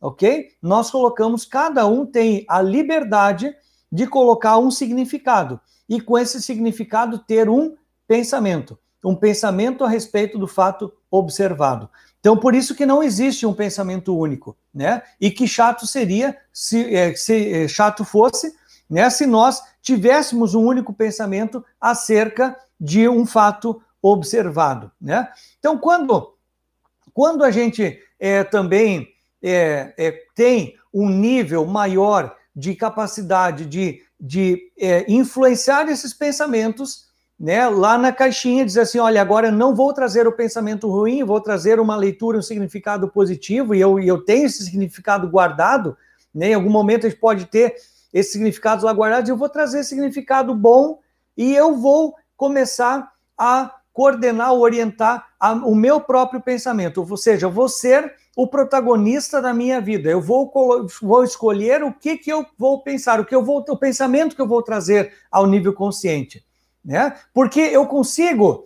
ok? Nós colocamos, cada um tem a liberdade de colocar um significado e com esse significado ter um pensamento, um pensamento a respeito do fato observado. Então, por isso que não existe um pensamento único, né? E que chato seria se, é, se é, chato fosse, né? Se nós tivéssemos um único pensamento acerca de um fato observado. Né? Então, quando, quando a gente é, também é, é, tem um nível maior de capacidade de, de é, influenciar esses pensamentos, né, lá na caixinha dizer assim, olha, agora não vou trazer o pensamento ruim, vou trazer uma leitura, um significado positivo, e eu, eu tenho esse significado guardado, né, em algum momento a gente pode ter esses significados lá guardados, eu vou trazer significado bom e eu vou começar a coordenar, orientar a, o meu próprio pensamento, ou seja, eu vou ser o protagonista da minha vida. Eu vou, vou escolher o que, que eu vou pensar, o que eu vou, o pensamento que eu vou trazer ao nível consciente, né? Porque eu consigo,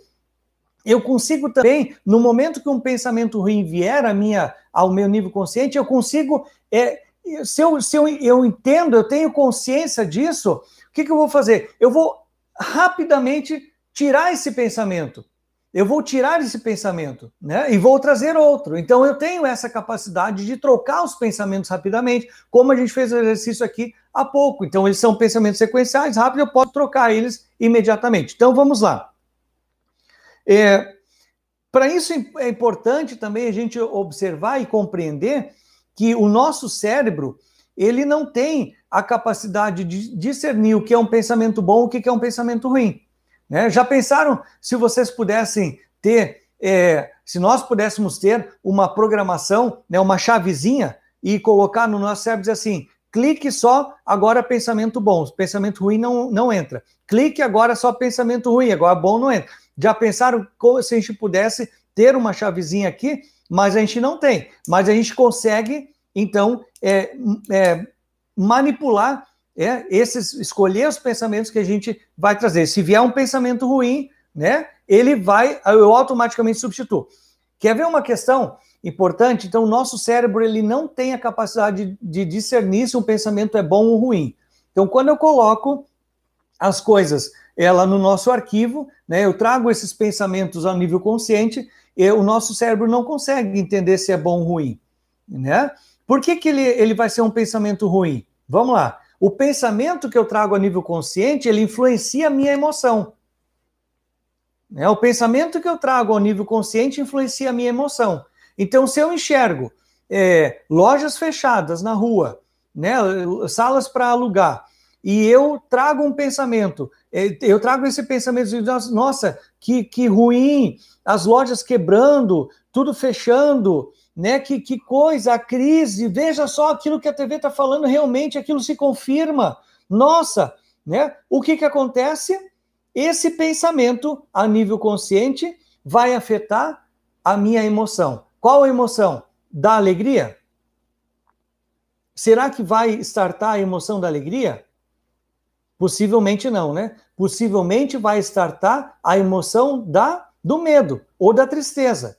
eu consigo também, no momento que um pensamento ruim vier a minha, ao meu nível consciente, eu consigo, é, se, eu, se eu, eu entendo, eu tenho consciência disso, o que, que eu vou fazer? Eu vou rapidamente tirar esse pensamento eu vou tirar esse pensamento, né? E vou trazer outro. Então eu tenho essa capacidade de trocar os pensamentos rapidamente, como a gente fez o exercício aqui há pouco. Então eles são pensamentos sequenciais, rápido, eu posso trocar eles imediatamente. Então vamos lá. É, Para isso é importante também a gente observar e compreender que o nosso cérebro ele não tem a capacidade de discernir o que é um pensamento bom, o que é um pensamento ruim. Né? Já pensaram se vocês pudessem ter, é, se nós pudéssemos ter uma programação, né, uma chavezinha e colocar no nosso cérebro dizer assim: clique só agora pensamento bom, pensamento ruim não, não entra. Clique agora só pensamento ruim, agora bom não entra. Já pensaram como se a gente pudesse ter uma chavezinha aqui, mas a gente não tem. Mas a gente consegue, então, é, é, manipular é esses escolher os pensamentos que a gente vai trazer. Se vier um pensamento ruim, né, ele vai, eu automaticamente substituo. Quer ver uma questão importante? Então, o nosso cérebro ele não tem a capacidade de, de discernir se um pensamento é bom ou ruim. Então, quando eu coloco as coisas ela no nosso arquivo, né, eu trago esses pensamentos ao nível consciente, o nosso cérebro não consegue entender se é bom ou ruim, né? Por que, que ele, ele vai ser um pensamento ruim? Vamos lá o pensamento que eu trago a nível consciente, ele influencia a minha emoção. É, o pensamento que eu trago ao nível consciente influencia a minha emoção. Então, se eu enxergo é, lojas fechadas na rua, né, salas para alugar, e eu trago um pensamento, é, eu trago esse pensamento de, nossa, que, que ruim, as lojas quebrando, tudo fechando, né? Que, que coisa, a crise, veja só aquilo que a TV está falando, realmente aquilo se confirma. Nossa, né? O que, que acontece? Esse pensamento a nível consciente vai afetar a minha emoção. Qual a emoção? Da alegria? Será que vai startar a emoção da alegria? Possivelmente não, né? Possivelmente vai startar a emoção da do medo ou da tristeza.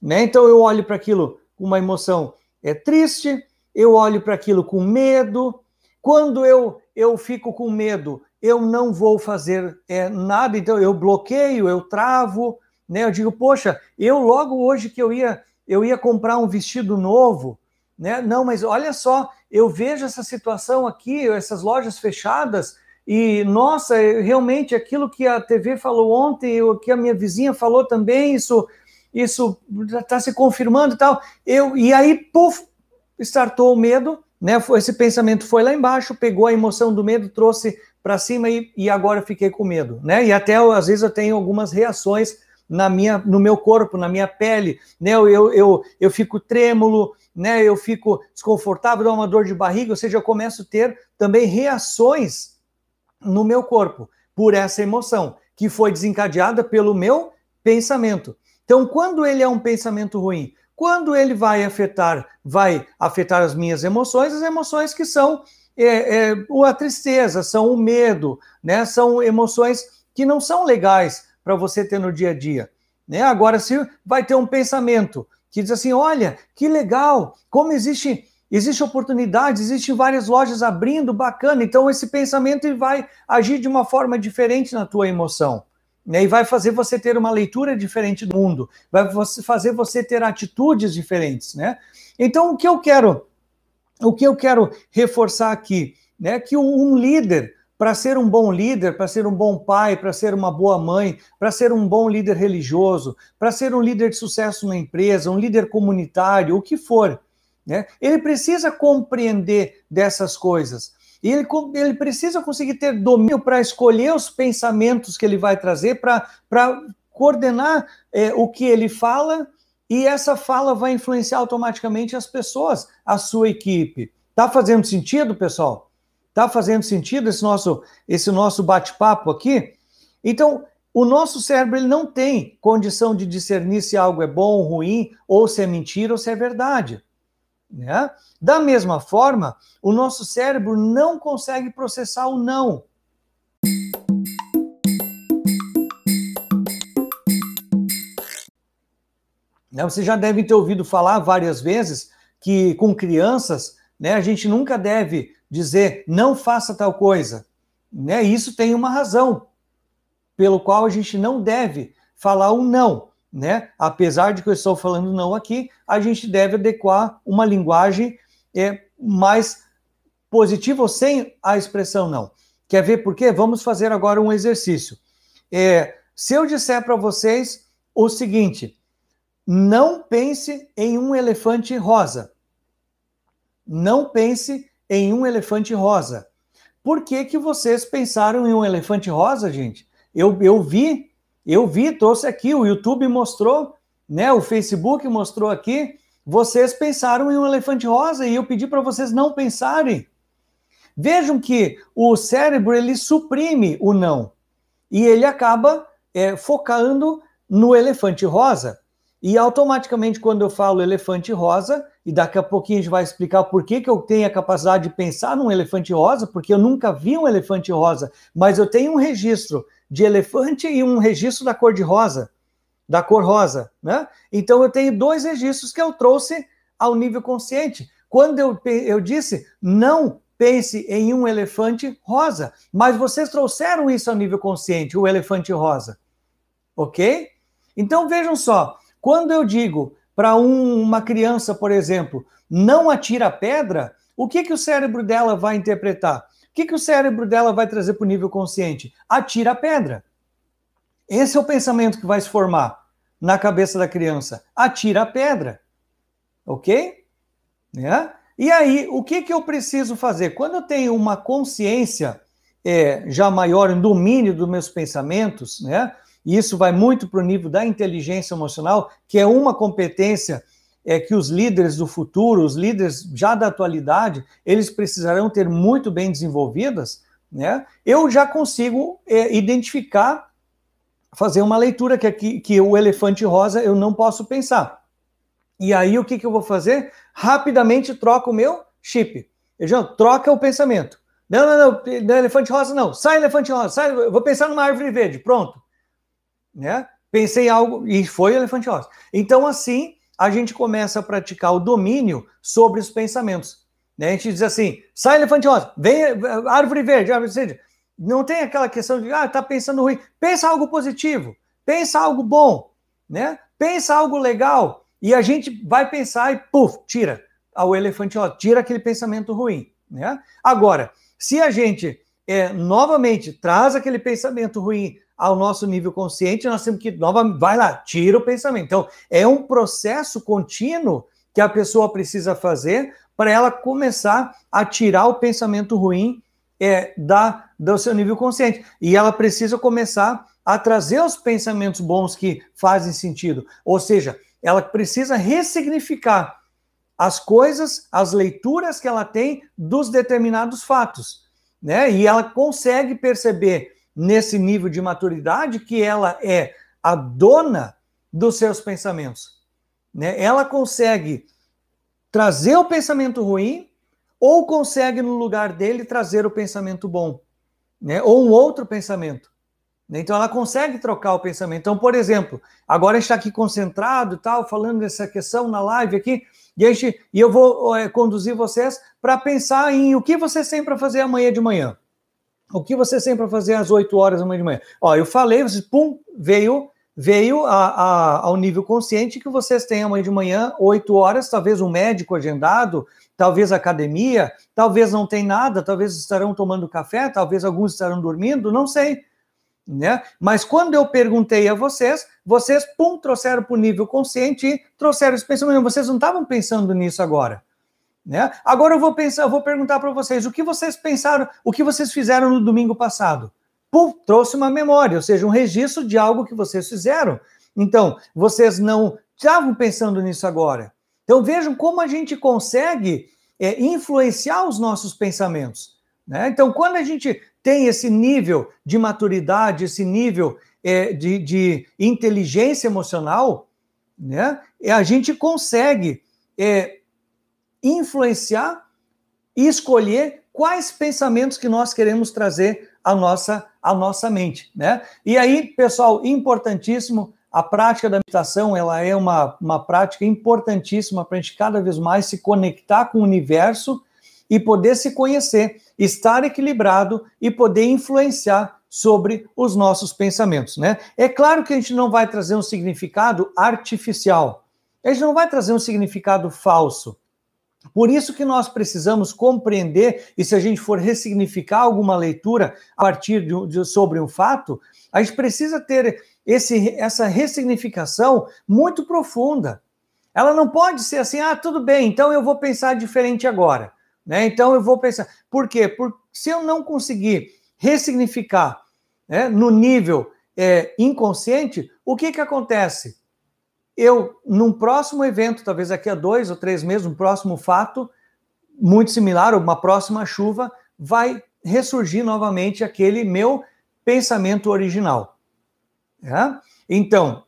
Né? Então eu olho para aquilo com uma emoção é triste, eu olho para aquilo com medo. Quando eu eu fico com medo, eu não vou fazer é, nada, então eu bloqueio, eu travo, né? Eu digo, poxa, eu logo hoje que eu ia eu ia comprar um vestido novo, né? Não, mas olha só, eu vejo essa situação aqui, essas lojas fechadas, e nossa, realmente aquilo que a TV falou ontem, o que a minha vizinha falou também, isso isso está se confirmando e tal. Eu, e aí, puf, startou o medo, né? Esse pensamento foi lá embaixo, pegou a emoção do medo, trouxe para cima e, e agora fiquei com medo, né? E até às vezes eu tenho algumas reações na minha, no meu corpo, na minha pele, né? Eu, eu, eu, eu fico trêmulo, né? Eu fico desconfortável, dá uma dor de barriga, ou seja, eu começo a ter também reações no meu corpo por essa emoção que foi desencadeada pelo meu pensamento. Então, quando ele é um pensamento ruim, quando ele vai afetar, vai afetar as minhas emoções, as emoções que são é, é, a tristeza, são o medo, né? São emoções que não são legais para você ter no dia a dia. Né? Agora, se vai ter um pensamento que diz assim: olha, que legal, como existe. Existe oportunidade, existem várias lojas abrindo, bacana. Então, esse pensamento vai agir de uma forma diferente na tua emoção né, e vai fazer você ter uma leitura diferente do mundo, vai fazer você ter atitudes diferentes, né? Então o que eu quero, o que eu quero reforçar aqui, né, que um líder para ser um bom líder, para ser um bom pai, para ser uma boa mãe, para ser um bom líder religioso, para ser um líder de sucesso na empresa, um líder comunitário, o que for, né? Ele precisa compreender dessas coisas. E ele, ele precisa conseguir ter domínio para escolher os pensamentos que ele vai trazer, para coordenar é, o que ele fala, e essa fala vai influenciar automaticamente as pessoas, a sua equipe. Tá fazendo sentido, pessoal? Tá fazendo sentido esse nosso, esse nosso bate-papo aqui? Então, o nosso cérebro ele não tem condição de discernir se algo é bom ruim, ou se é mentira ou se é verdade. Né? Da mesma forma, o nosso cérebro não consegue processar o não. Né, você já deve ter ouvido falar várias vezes que com crianças, né, a gente nunca deve dizer não faça tal coisa. Né? Isso tem uma razão pelo qual a gente não deve falar um não né? Apesar de que eu estou falando não aqui, a gente deve adequar uma linguagem é, mais positiva ou sem a expressão não. Quer ver por quê? Vamos fazer agora um exercício. É, se eu disser para vocês o seguinte, não pense em um elefante rosa. Não pense em um elefante rosa. Por que, que vocês pensaram em um elefante rosa, gente? Eu, eu vi eu vi, trouxe aqui, o YouTube mostrou, né? O Facebook mostrou aqui. Vocês pensaram em um elefante rosa e eu pedi para vocês não pensarem. Vejam que o cérebro ele suprime o não e ele acaba é, focando no elefante rosa. E automaticamente, quando eu falo elefante rosa, e daqui a pouquinho a gente vai explicar por que, que eu tenho a capacidade de pensar num elefante rosa, porque eu nunca vi um elefante rosa, mas eu tenho um registro de elefante e um registro da cor de rosa, da cor rosa, né? Então eu tenho dois registros que eu trouxe ao nível consciente. Quando eu, eu disse não pense em um elefante rosa, mas vocês trouxeram isso ao nível consciente, o elefante rosa, ok? Então vejam só, quando eu digo para um, uma criança, por exemplo, não atira pedra, o que, que o cérebro dela vai interpretar? O que, que o cérebro dela vai trazer para o nível consciente? Atira pedra. Esse é o pensamento que vai se formar na cabeça da criança. Atira a pedra. Ok? Né? E aí, o que, que eu preciso fazer? Quando eu tenho uma consciência é, já maior, um domínio dos meus pensamentos, né? E isso vai muito para o nível da inteligência emocional, que é uma competência é que os líderes do futuro, os líderes já da atualidade, eles precisarão ter muito bem desenvolvidas, né? Eu já consigo é, identificar, fazer uma leitura que que o elefante rosa eu não posso pensar. E aí o que, que eu vou fazer? Rapidamente troco o meu chip. Já troca o pensamento. Não, não, não elefante rosa não. Sai elefante rosa, sai, eu vou pensar numa árvore verde. Pronto. Né? Pensei algo e foi elefante rosa. Então assim, a gente começa a praticar o domínio sobre os pensamentos. Né? A gente diz assim: sai elefante rosa, vem árvore verde, árvore verde. Não tem aquela questão de, ah, tá pensando ruim. Pensa algo positivo, pensa algo bom, né? Pensa algo legal. E a gente vai pensar e, puf, tira o elefante rosa, tira aquele pensamento ruim, né? Agora, se a gente é, novamente traz aquele pensamento ruim ao nosso nível consciente, nós temos que, novamente, vai lá, tira o pensamento. Então, é um processo contínuo que a pessoa precisa fazer para ela começar a tirar o pensamento ruim é, da, do seu nível consciente. E ela precisa começar a trazer os pensamentos bons que fazem sentido. Ou seja, ela precisa ressignificar as coisas, as leituras que ela tem dos determinados fatos. Né? E ela consegue perceber nesse nível de maturidade que ela é a dona dos seus pensamentos. Né? Ela consegue trazer o pensamento ruim ou consegue, no lugar dele, trazer o pensamento bom, né? ou um outro pensamento. Né? Então, ela consegue trocar o pensamento. Então, por exemplo, agora a gente está aqui concentrado tal, falando dessa questão na live aqui, e, a gente, e eu vou é, conduzir vocês para pensar em o que vocês têm para fazer amanhã de manhã. O que você sempre vai fazer às 8 horas da manhã? Ó, eu falei, você, pum, veio veio a, a, ao nível consciente que vocês têm amanhã de manhã, 8 horas, talvez um médico agendado, talvez academia, talvez não tem nada, talvez estarão tomando café, talvez alguns estarão dormindo, não sei. Né? Mas quando eu perguntei a vocês, vocês, pum, trouxeram para o nível consciente e trouxeram esse pensamento. Vocês não estavam pensando nisso agora. Né? Agora eu vou pensar, eu vou perguntar para vocês o que vocês pensaram, o que vocês fizeram no domingo passado. Pum, trouxe uma memória, ou seja, um registro de algo que vocês fizeram. Então, vocês não estavam pensando nisso agora. Então vejam como a gente consegue é, influenciar os nossos pensamentos. Né? Então, quando a gente tem esse nível de maturidade, esse nível é, de, de, inteligência emocional, né, a gente consegue é, influenciar e escolher quais pensamentos que nós queremos trazer à nossa, à nossa mente. Né? E aí, pessoal, importantíssimo, a prática da meditação ela é uma, uma prática importantíssima para a gente cada vez mais se conectar com o universo e poder se conhecer, estar equilibrado e poder influenciar sobre os nossos pensamentos, né? É claro que a gente não vai trazer um significado artificial. A gente não vai trazer um significado falso. Por isso que nós precisamos compreender, e se a gente for ressignificar alguma leitura a partir de, de sobre um fato, a gente precisa ter esse, essa ressignificação muito profunda. Ela não pode ser assim, ah, tudo bem, então eu vou pensar diferente agora. Né? Então eu vou pensar. Por quê? Porque se eu não conseguir ressignificar né, no nível é, inconsciente, o que, que acontece? Eu, num próximo evento, talvez daqui a dois ou três meses, um próximo fato, muito similar, uma próxima chuva, vai ressurgir novamente aquele meu pensamento original. É? Então,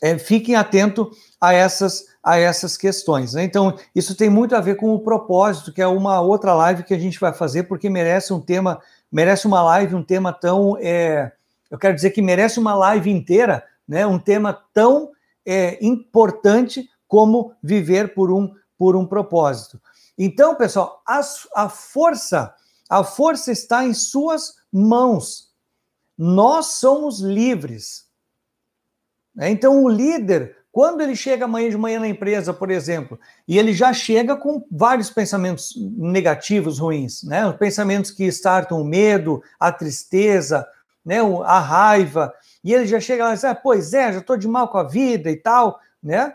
é, fiquem atentos a essas, a essas questões. Né? Então, isso tem muito a ver com o propósito, que é uma outra live que a gente vai fazer, porque merece um tema, merece uma live, um tema tão. É, eu quero dizer que merece uma live inteira, né? um tema tão é, importante como viver por um, por um propósito. Então, pessoal, a, a força, a força está em suas mãos. Nós somos livres. Né? Então, o líder, quando ele chega amanhã de manhã na empresa, por exemplo, e ele já chega com vários pensamentos negativos, ruins, né? Pensamentos que startam o medo, a tristeza, né? a raiva, e ele já chega lá e diz: ah, Pois é, já estou de mal com a vida e tal, né?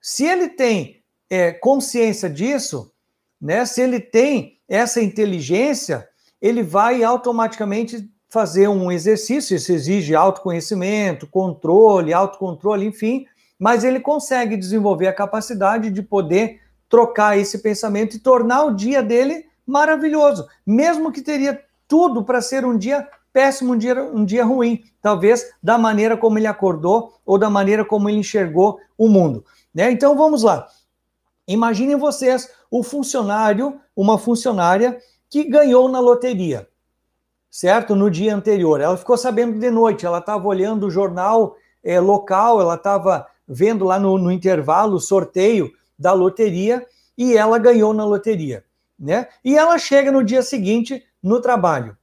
Se ele tem é, consciência disso, né? Se ele tem essa inteligência, ele vai automaticamente fazer um exercício, isso exige autoconhecimento, controle, autocontrole, enfim, mas ele consegue desenvolver a capacidade de poder trocar esse pensamento e tornar o dia dele maravilhoso, mesmo que teria tudo para ser um dia péssimo, um dia, um dia ruim, talvez da maneira como ele acordou ou da maneira como ele enxergou o mundo. Né? Então vamos lá. Imaginem vocês o funcionário, uma funcionária que ganhou na loteria certo? No dia anterior. Ela ficou sabendo de noite, ela estava olhando o jornal é, local, ela estava vendo lá no, no, intervalo o sorteio da loteria e ela ganhou na loteria, né? E ela chega no dia seguinte no trabalho,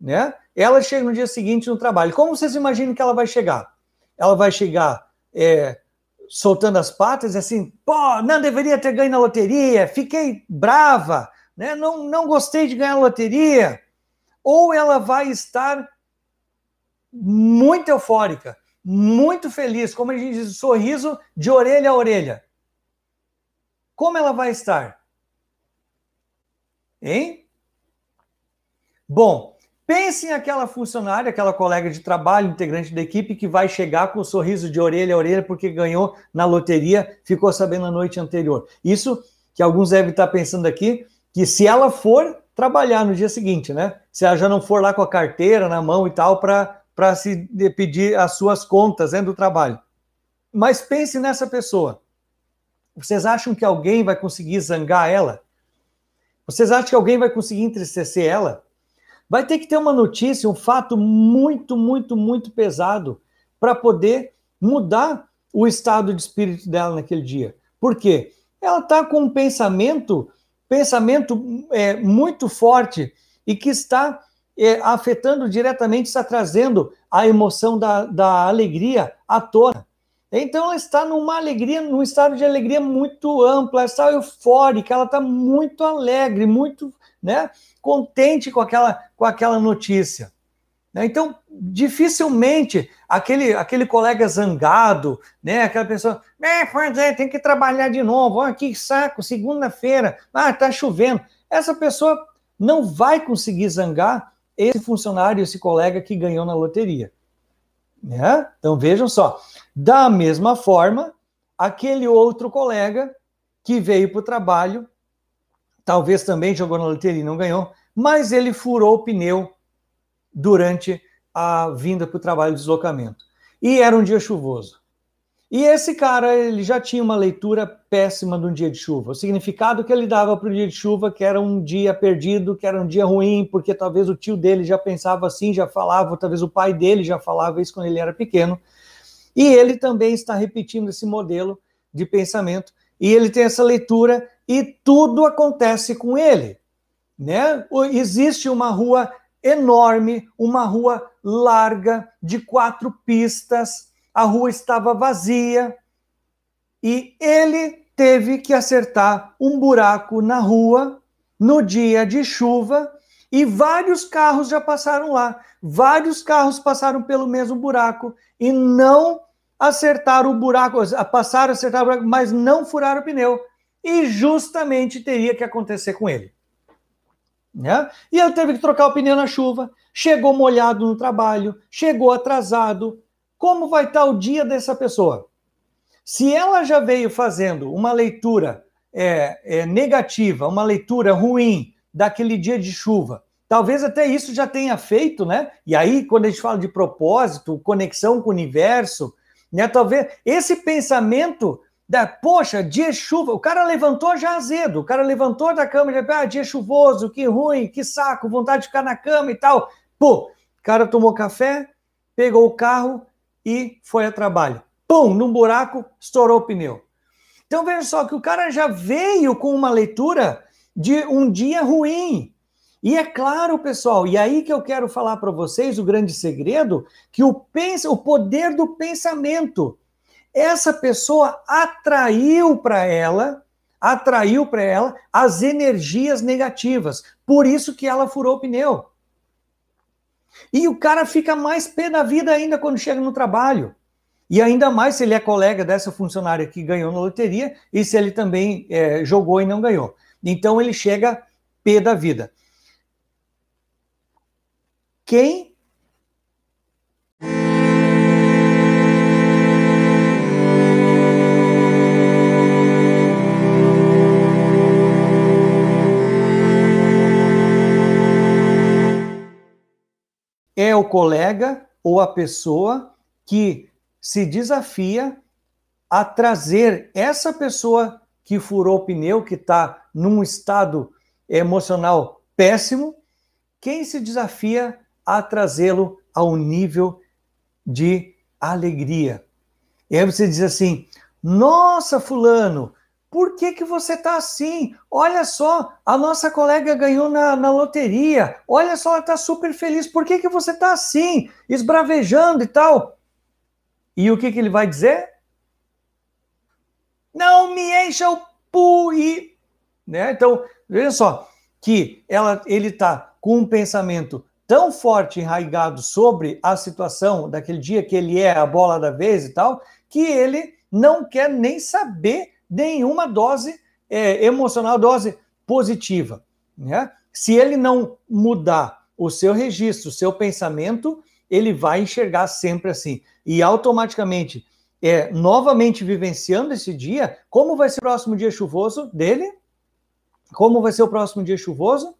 né? Ela chega no dia seguinte no trabalho. Como vocês imaginam que ela vai chegar? Ela vai chegar é, soltando as patas, assim, pô, não deveria ter ganho na loteria, fiquei brava, né? Não, não gostei de ganhar a loteria, ou ela vai estar muito eufórica, muito feliz, como a gente diz, sorriso de orelha a orelha. Como ela vai estar? Hein? Bom, pense em aquela funcionária, aquela colega de trabalho, integrante da equipe, que vai chegar com um sorriso de orelha a orelha porque ganhou na loteria, ficou sabendo na noite anterior. Isso que alguns devem estar pensando aqui, que se ela for, trabalhar no dia seguinte, né? Se ela já não for lá com a carteira na mão e tal para se pedir as suas contas dentro do trabalho. Mas pense nessa pessoa. Vocês acham que alguém vai conseguir zangar ela? Vocês acham que alguém vai conseguir entristecer ela? Vai ter que ter uma notícia, um fato muito, muito, muito pesado para poder mudar o estado de espírito dela naquele dia. Por quê? Ela está com um pensamento pensamento é, muito forte e que está é, afetando diretamente, está trazendo a emoção da, da alegria à tona. Então ela está numa alegria, num estado de alegria muito ampla, ela está eufórica, ela está muito alegre, muito né, contente com aquela, com aquela notícia. Né? Então, dificilmente aquele, aquele colega zangado, né? aquela pessoa, é, é, tem que trabalhar de novo, olha que saco, segunda-feira, ah, tá chovendo. Essa pessoa não vai conseguir zangar esse funcionário, esse colega que ganhou na loteria. Né? Então vejam só. Da mesma forma, aquele outro colega que veio para o trabalho, talvez também jogou na loteria e não ganhou, mas ele furou o pneu durante a vinda para o trabalho de deslocamento. E era um dia chuvoso. E esse cara, ele já tinha uma leitura péssima de um dia de chuva. O significado que ele dava para o dia de chuva, que era um dia perdido, que era um dia ruim, porque talvez o tio dele já pensava assim, já falava, talvez o pai dele já falava isso quando ele era pequeno. E ele também está repetindo esse modelo de pensamento. E ele tem essa leitura e tudo acontece com ele. Né? Existe uma rua enorme, uma rua larga, de quatro pistas, a rua estava vazia e ele teve que acertar um buraco na rua no dia de chuva e vários carros já passaram lá. Vários carros passaram pelo mesmo buraco e não acertaram o buraco, passaram a acertar o buraco, mas não furaram o pneu. E justamente teria que acontecer com ele. Né? E ele teve que trocar o pneu na chuva, chegou molhado no trabalho, chegou atrasado. Como vai estar o dia dessa pessoa? Se ela já veio fazendo uma leitura é, é, negativa, uma leitura ruim daquele dia de chuva, talvez até isso já tenha feito, né? E aí, quando a gente fala de propósito, conexão com o universo, né? Talvez esse pensamento da, poxa, dia chuva, o cara levantou já azedo, o cara levantou da cama já, ah, dia chuvoso, que ruim, que saco, vontade de ficar na cama e tal. Pô, o cara tomou café, pegou o carro e foi a trabalho. Pum, num buraco, estourou o pneu. Então veja só que o cara já veio com uma leitura de um dia ruim. E é claro, pessoal, e aí que eu quero falar para vocês o grande segredo, que o, pensa, o poder do pensamento essa pessoa atraiu para ela, atraiu para ela as energias negativas. Por isso que ela furou o pneu. E o cara fica mais pé da vida ainda quando chega no trabalho. E ainda mais se ele é colega dessa funcionária que ganhou na loteria e se ele também é, jogou e não ganhou. Então ele chega pé da vida. Quem é o colega ou a pessoa que se desafia a trazer essa pessoa que furou o pneu, que está num estado emocional péssimo, quem se desafia a trazê-lo ao nível de alegria. E aí você diz assim: Nossa, Fulano, por que, que você está assim? Olha só, a nossa colega ganhou na, na loteria. Olha só, ela está super feliz. Por que, que você está assim? Esbravejando e tal. E o que, que ele vai dizer? Não me encha o pui. Né? Então, veja só, que ela, ele está com um pensamento tão forte, enraigado sobre a situação daquele dia que ele é a bola da vez e tal, que ele não quer nem saber nenhuma dose é, emocional, dose positiva. Né? Se ele não mudar o seu registro, o seu pensamento, ele vai enxergar sempre assim. E automaticamente, é, novamente vivenciando esse dia, como vai ser o próximo dia chuvoso dele? Como vai ser o próximo dia chuvoso?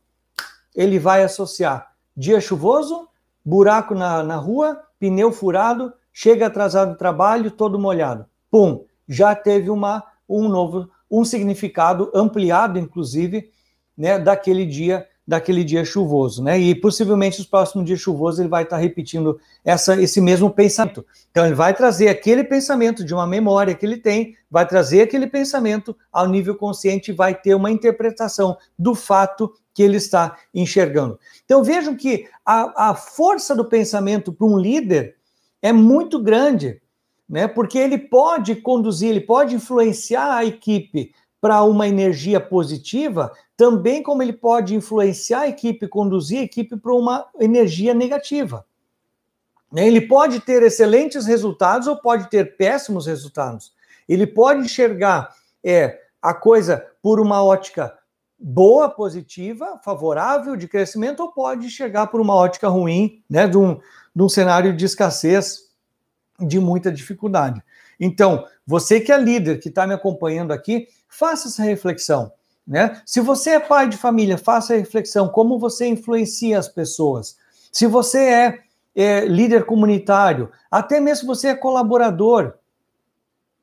Ele vai associar dia chuvoso, buraco na, na rua, pneu furado, chega atrasado do trabalho, todo molhado. Pum, já teve uma um novo, um significado ampliado, inclusive, né, daquele dia, daquele dia chuvoso, né? E possivelmente os próximos dias chuvosos ele vai estar repetindo essa, esse mesmo pensamento. Então ele vai trazer aquele pensamento de uma memória que ele tem, vai trazer aquele pensamento ao nível consciente e vai ter uma interpretação do fato que ele está enxergando. Então vejam que a, a força do pensamento para um líder é muito grande né? Porque ele pode conduzir, ele pode influenciar a equipe para uma energia positiva, também como ele pode influenciar a equipe, conduzir a equipe para uma energia negativa. Né? Ele pode ter excelentes resultados ou pode ter péssimos resultados. Ele pode enxergar é, a coisa por uma ótica boa, positiva, favorável de crescimento, ou pode enxergar por uma ótica ruim, né, de um, de um cenário de escassez, de muita dificuldade. Então, você que é líder, que está me acompanhando aqui, faça essa reflexão. Né? Se você é pai de família, faça a reflexão como você influencia as pessoas. Se você é, é líder comunitário, até mesmo você é colaborador,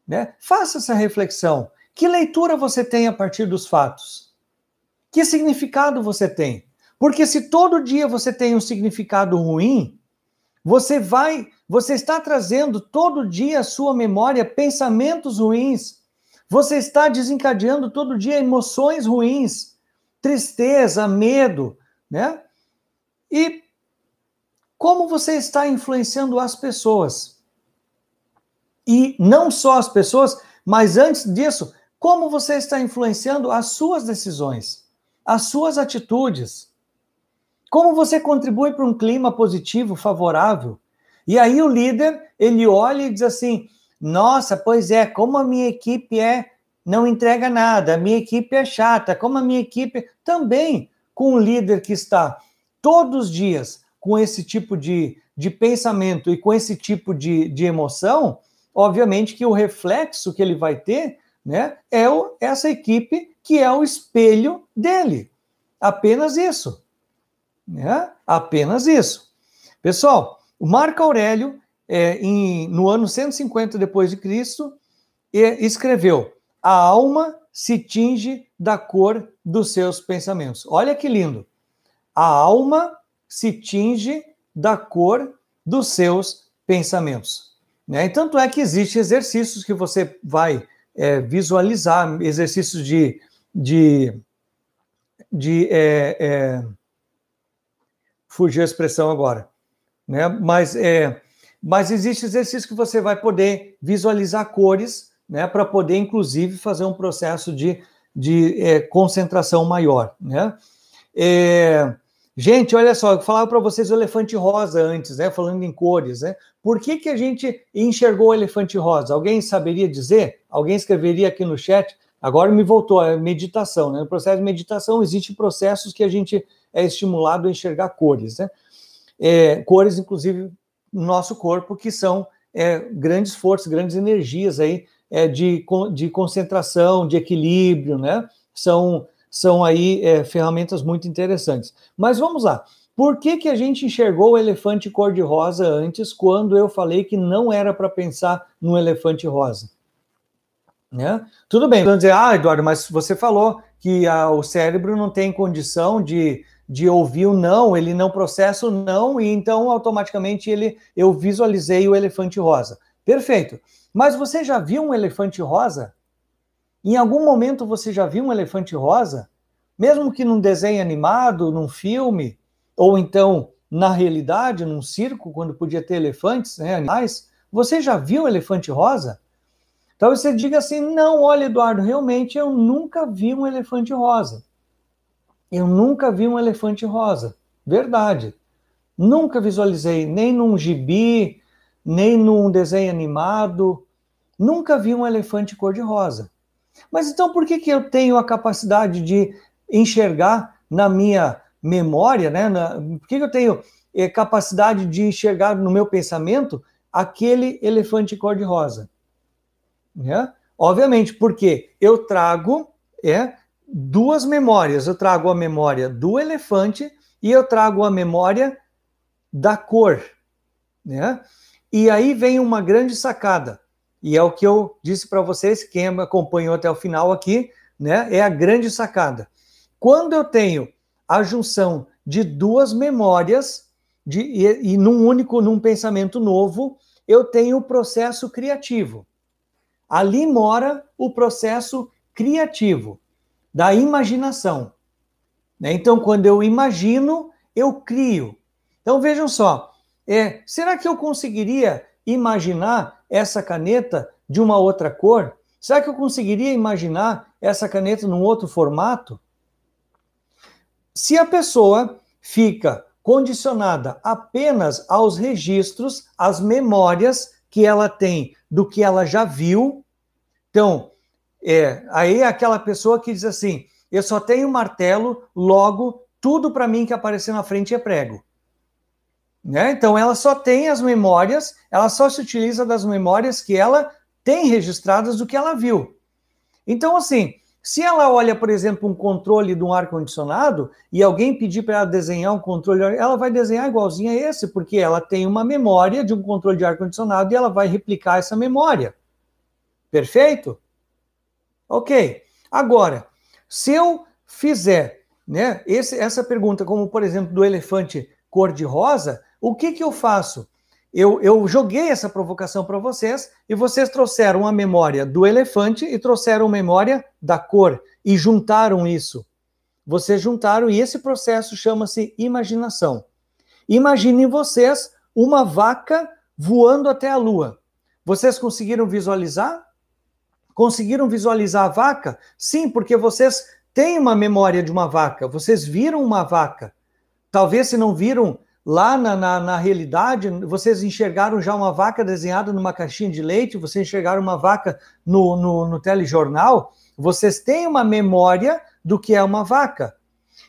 né? faça essa reflexão. Que leitura você tem a partir dos fatos? Que significado você tem? Porque se todo dia você tem um significado ruim, você vai, você está trazendo todo dia à sua memória pensamentos ruins. Você está desencadeando todo dia emoções ruins, tristeza, medo, né? E como você está influenciando as pessoas? E não só as pessoas, mas antes disso, como você está influenciando as suas decisões, as suas atitudes? Como você contribui para um clima positivo, favorável? E aí o líder, ele olha e diz assim: "Nossa, pois é, como a minha equipe é não entrega nada, a minha equipe é chata, como a minha equipe também com um líder que está todos os dias com esse tipo de, de pensamento e com esse tipo de, de emoção, obviamente que o reflexo que ele vai ter né, é o, essa equipe que é o espelho dele. Apenas isso. Né? Apenas isso. Pessoal, o Marco Aurélio, é, em, no ano 150 depois de Cristo, escreveu: a alma se tinge da cor dos seus pensamentos. Olha que lindo. A alma se tinge da cor dos seus pensamentos. Né? E tanto é que existem exercícios que você vai é, visualizar, exercícios de, de, de é, é, fugir a expressão agora, né? Mas é, mas existe exercício que você vai poder visualizar cores, né? Para poder, inclusive, fazer um processo de, de é, concentração maior, né? É, gente, olha só, eu falava para vocês o elefante rosa antes, né? Falando em cores, né? Por que, que a gente enxergou o elefante rosa? Alguém saberia dizer? Alguém escreveria aqui no chat? Agora me voltou a meditação, né? No processo de meditação existem processos que a gente é estimulado a enxergar cores, né? É, cores, inclusive, no nosso corpo, que são é, grandes forças, grandes energias aí é, de, de concentração, de equilíbrio, né? São, são aí é, ferramentas muito interessantes. Mas vamos lá. Por que, que a gente enxergou o elefante cor-de-rosa antes, quando eu falei que não era para pensar no elefante rosa? Né? Tudo bem, vamos dizer, ah, Eduardo, mas você falou que a, o cérebro não tem condição de de ouvir o não, ele não processa o não, e então automaticamente ele eu visualizei o elefante rosa. Perfeito. Mas você já viu um elefante rosa? Em algum momento você já viu um elefante rosa? Mesmo que num desenho animado, num filme, ou então na realidade, num circo, quando podia ter elefantes, né, animais, você já viu um elefante rosa? Talvez você diga assim: não, olha, Eduardo, realmente eu nunca vi um elefante rosa. Eu nunca vi um elefante rosa. Verdade. Nunca visualizei nem num gibi, nem num desenho animado. Nunca vi um elefante cor-de-rosa. Mas então por que, que eu tenho a capacidade de enxergar na minha memória, né? Na, por que, que eu tenho é, capacidade de enxergar no meu pensamento aquele elefante cor-de-rosa? Né? Obviamente, porque eu trago é, duas memórias. Eu trago a memória do elefante e eu trago a memória da cor, né? E aí vem uma grande sacada. E é o que eu disse para vocês, quem acompanhou até o final aqui, né? É a grande sacada. Quando eu tenho a junção de duas memórias de, e, e num único, num pensamento novo, eu tenho o processo criativo. Ali mora o processo criativo da imaginação. Né? Então, quando eu imagino, eu crio. Então, vejam só, é, será que eu conseguiria imaginar essa caneta de uma outra cor? Será que eu conseguiria imaginar essa caneta num outro formato? Se a pessoa fica condicionada apenas aos registros, às memórias que ela tem do que ela já viu. Então, é, aí é aquela pessoa que diz assim: eu só tenho martelo, logo tudo para mim que aparecer na frente é prego. Né? Então ela só tem as memórias, ela só se utiliza das memórias que ela tem registradas do que ela viu. Então, assim, se ela olha, por exemplo, um controle de um ar-condicionado e alguém pedir para ela desenhar um controle, ela vai desenhar igualzinho a esse, porque ela tem uma memória de um controle de ar-condicionado e ela vai replicar essa memória. Perfeito? Ok. Agora, se eu fizer né, esse, essa pergunta, como por exemplo do elefante cor-de-rosa, o que, que eu faço? Eu, eu joguei essa provocação para vocês e vocês trouxeram a memória do elefante e trouxeram a memória da cor e juntaram isso. Vocês juntaram e esse processo chama-se imaginação. Imaginem vocês uma vaca voando até a lua. Vocês conseguiram visualizar? Conseguiram visualizar a vaca? Sim, porque vocês têm uma memória de uma vaca, vocês viram uma vaca. Talvez se não viram lá na, na, na, realidade, vocês enxergaram já uma vaca desenhada numa caixinha de leite, vocês enxergaram uma vaca no, no, no telejornal, vocês têm uma memória do que é uma vaca.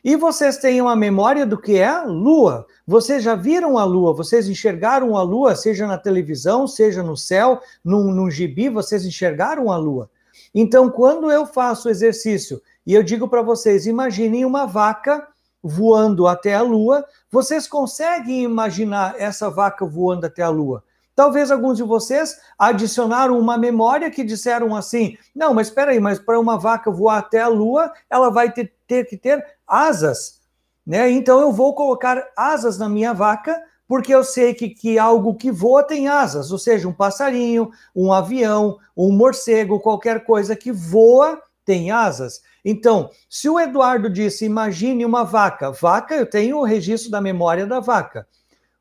E vocês têm uma memória do que é lua. Vocês já viram a lua, vocês enxergaram a lua, seja na televisão, seja no céu, num, num gibi, vocês enxergaram a lua. Então, quando eu faço o exercício e eu digo para vocês, imaginem uma vaca voando até a lua, vocês conseguem imaginar essa vaca voando até a lua? Talvez alguns de vocês adicionaram uma memória que disseram assim: não, mas espera aí, mas para uma vaca voar até a lua, ela vai ter, ter que ter asas, né? Então eu vou colocar asas na minha vaca, porque eu sei que, que algo que voa tem asas, ou seja, um passarinho, um avião, um morcego, qualquer coisa que voa tem asas. Então, se o Eduardo disse, imagine uma vaca, vaca, eu tenho o registro da memória da vaca.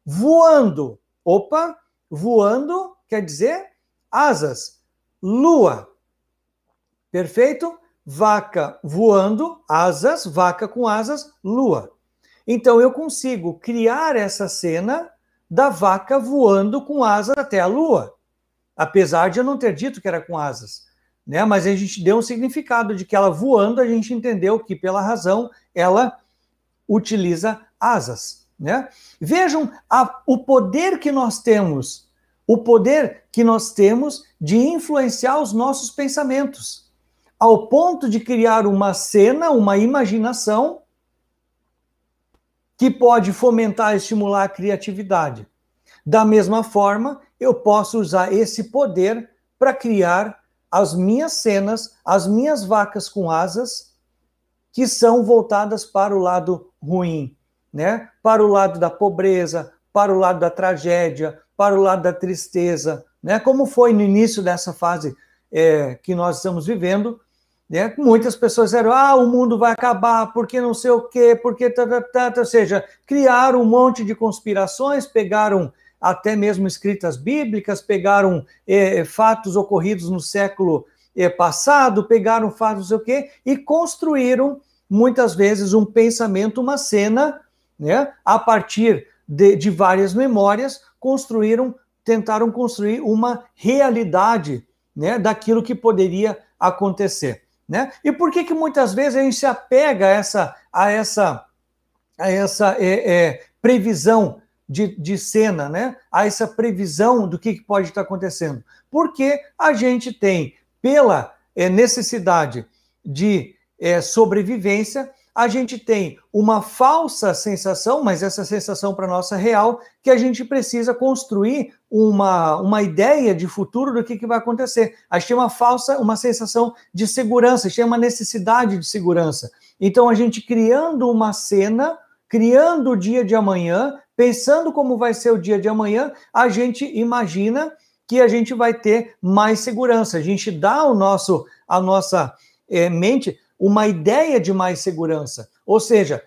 Voando, opa, voando quer dizer asas. Lua, perfeito? Vaca voando, asas, vaca com asas, lua. Então eu consigo criar essa cena da vaca voando com asas até a lua, apesar de eu não ter dito que era com asas né? Mas a gente deu um significado de que ela voando, a gente entendeu que pela razão ela utiliza asas, né? Vejam a, o poder que nós temos, o poder que nós temos de influenciar os nossos pensamentos, ao ponto de criar uma cena, uma imaginação que pode fomentar e estimular a criatividade. Da mesma forma, eu posso usar esse poder para criar as minhas cenas, as minhas vacas com asas, que são voltadas para o lado ruim, né? Para o lado da pobreza, para o lado da tragédia, para o lado da tristeza, né? Como foi no início dessa fase é, que nós estamos vivendo, né? Muitas pessoas disseram: ah, o mundo vai acabar, porque não sei o quê, porque tá, tá, tá, ou seja, criaram um monte de conspirações, pegaram até mesmo escritas bíblicas, pegaram é, fatos ocorridos no século é, passado, pegaram fatos não sei o quê, e construíram, muitas vezes, um pensamento, uma cena, né, a partir de, de várias memórias, construíram, tentaram construir uma realidade né, daquilo que poderia acontecer. Né? E por que, que muitas vezes a gente se apega a essa, a essa, a essa é, é, previsão de, de cena, né? A essa previsão do que, que pode estar acontecendo. Porque a gente tem, pela é, necessidade de é, sobrevivência, a gente tem uma falsa sensação, mas essa sensação para nossa real, que a gente precisa construir uma, uma ideia de futuro do que, que vai acontecer. A gente tem uma falsa, uma sensação de segurança, a gente tem uma necessidade de segurança. Então, a gente criando uma cena, criando o dia de amanhã, pensando como vai ser o dia de amanhã, a gente imagina que a gente vai ter mais segurança. A gente dá ao nosso, a nossa é, mente uma ideia de mais segurança. Ou seja,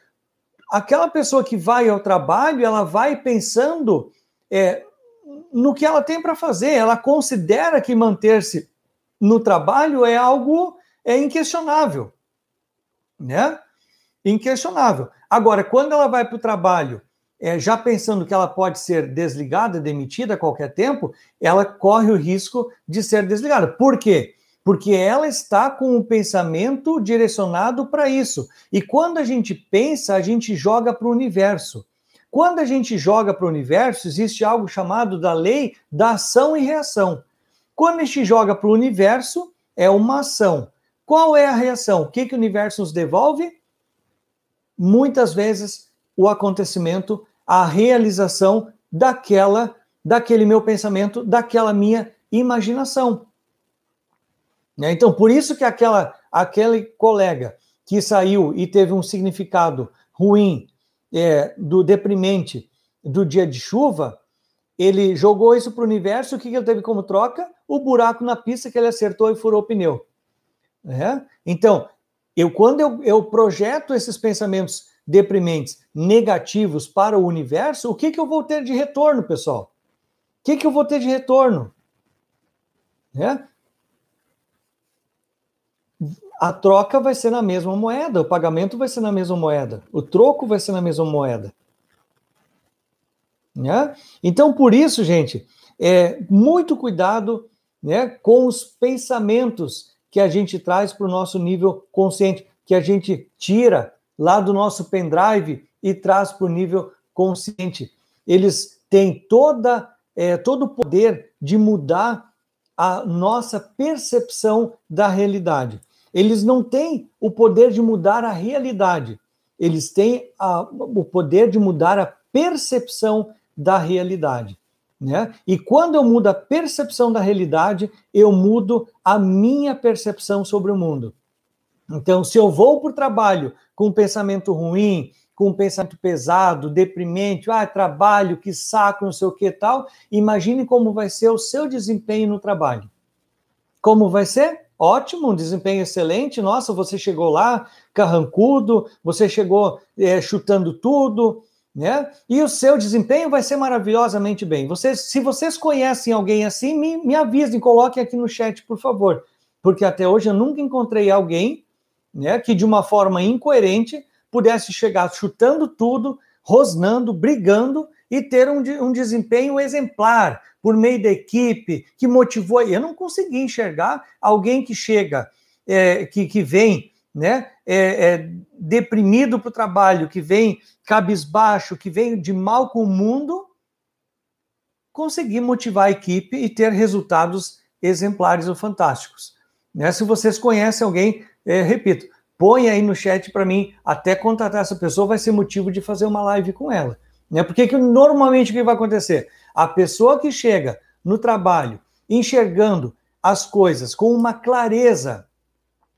aquela pessoa que vai ao trabalho, ela vai pensando é, no que ela tem para fazer. Ela considera que manter-se no trabalho é algo é inquestionável, né? Inquestionável. Agora, quando ela vai para o trabalho é, já pensando que ela pode ser desligada, demitida a qualquer tempo, ela corre o risco de ser desligada. Por quê? Porque ela está com o pensamento direcionado para isso. E quando a gente pensa, a gente joga para o universo. Quando a gente joga para o universo, existe algo chamado da lei da ação e reação. Quando a gente joga para o universo, é uma ação. Qual é a reação? O que, que o universo nos devolve? Muitas vezes o acontecimento, a realização daquela, daquele meu pensamento, daquela minha imaginação. Né? Então, por isso que aquela, aquele colega que saiu e teve um significado ruim, é, do deprimente do dia de chuva, ele jogou isso para o universo, o que ele teve como troca? O buraco na pista que ele acertou e furou o pneu. É? Então, eu quando eu, eu projeto esses pensamentos deprimentes, negativos para o universo, o que, que eu vou ter de retorno, pessoal? O que, que eu vou ter de retorno? É? A troca vai ser na mesma moeda, o pagamento vai ser na mesma moeda, o troco vai ser na mesma moeda. Né? Então, por isso, gente, é muito cuidado né, com os pensamentos que a gente traz para o nosso nível consciente, que a gente tira lá do nosso pendrive e traz para o nível consciente. Eles têm toda, é, todo o poder de mudar a nossa percepção da realidade. Eles não têm o poder de mudar a realidade, eles têm a, o poder de mudar a percepção da realidade. Né? E quando eu mudo a percepção da realidade, eu mudo a minha percepção sobre o mundo. Então, se eu vou para o trabalho com um pensamento ruim, com um pensamento pesado, deprimente, ah, trabalho, que saco, não sei o que tal, imagine como vai ser o seu desempenho no trabalho. Como vai ser? Ótimo, um desempenho excelente. Nossa, você chegou lá carrancudo, você chegou é, chutando tudo, né? E o seu desempenho vai ser maravilhosamente bem. Vocês, se vocês conhecem alguém assim, me, me avisem, coloquem aqui no chat, por favor. Porque até hoje eu nunca encontrei alguém né, que de uma forma incoerente pudesse chegar chutando tudo, rosnando, brigando e ter um, um desempenho exemplar por meio da equipe, que motivou. Eu não consegui enxergar alguém que chega, é, que, que vem né, é, é, deprimido para o trabalho, que vem cabisbaixo, que vem de mal com o mundo, conseguir motivar a equipe e ter resultados exemplares ou fantásticos. Né? Se vocês conhecem alguém, é, repito, põe aí no chat para mim, até contratar essa pessoa vai ser motivo de fazer uma live com ela. Né? Porque que normalmente o que vai acontecer? A pessoa que chega no trabalho enxergando as coisas com uma clareza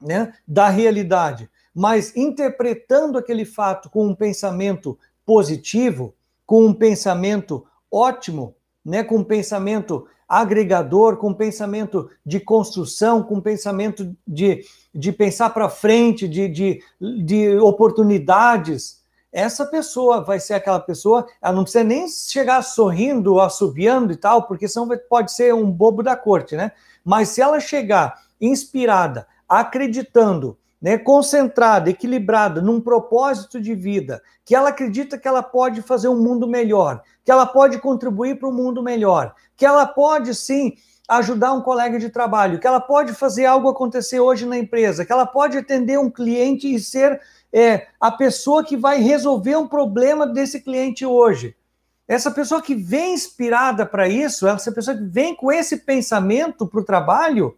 né, da realidade, mas interpretando aquele fato com um pensamento positivo, com um pensamento ótimo, né, com um pensamento agregador, com um pensamento de construção, com um pensamento de, de pensar para frente, de, de, de oportunidades, essa pessoa vai ser aquela pessoa, ela não precisa nem chegar sorrindo, assobiando e tal, porque senão pode ser um bobo da corte, né? Mas se ela chegar inspirada, acreditando, né, concentrada, equilibrada num propósito de vida, que ela acredita que ela pode fazer um mundo melhor, que ela pode contribuir para um mundo melhor, que ela pode sim ajudar um colega de trabalho, que ela pode fazer algo acontecer hoje na empresa, que ela pode atender um cliente e ser é, a pessoa que vai resolver um problema desse cliente hoje. Essa pessoa que vem inspirada para isso, essa pessoa que vem com esse pensamento para o trabalho,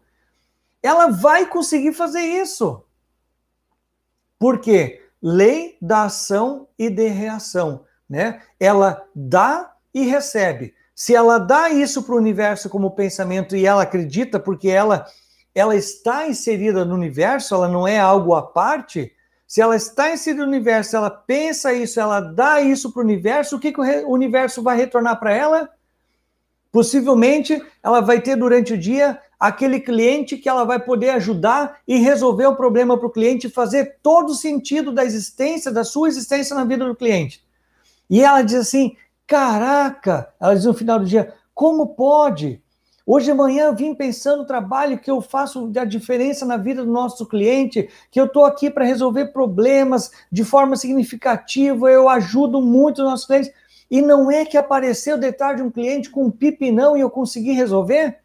ela vai conseguir fazer isso. Por quê? Lei da ação e de reação, né? Ela dá e recebe. Se ela dá isso para o universo como pensamento e ela acredita porque ela ela está inserida no universo, ela não é algo à parte. Se ela está inserida no universo, ela pensa isso, ela dá isso para o universo, o que, que o universo vai retornar para ela? Possivelmente ela vai ter durante o dia aquele cliente que ela vai poder ajudar e resolver o problema para o cliente, fazer todo o sentido da existência, da sua existência na vida do cliente. E ela diz assim: Caraca, ela diz no final do dia, como pode? Hoje de manhã eu vim pensando no trabalho que eu faço da diferença na vida do nosso cliente, que eu estou aqui para resolver problemas de forma significativa, eu ajudo muito os nossos clientes. E não é que apareceu de tarde um cliente com um pipinão e eu consegui resolver?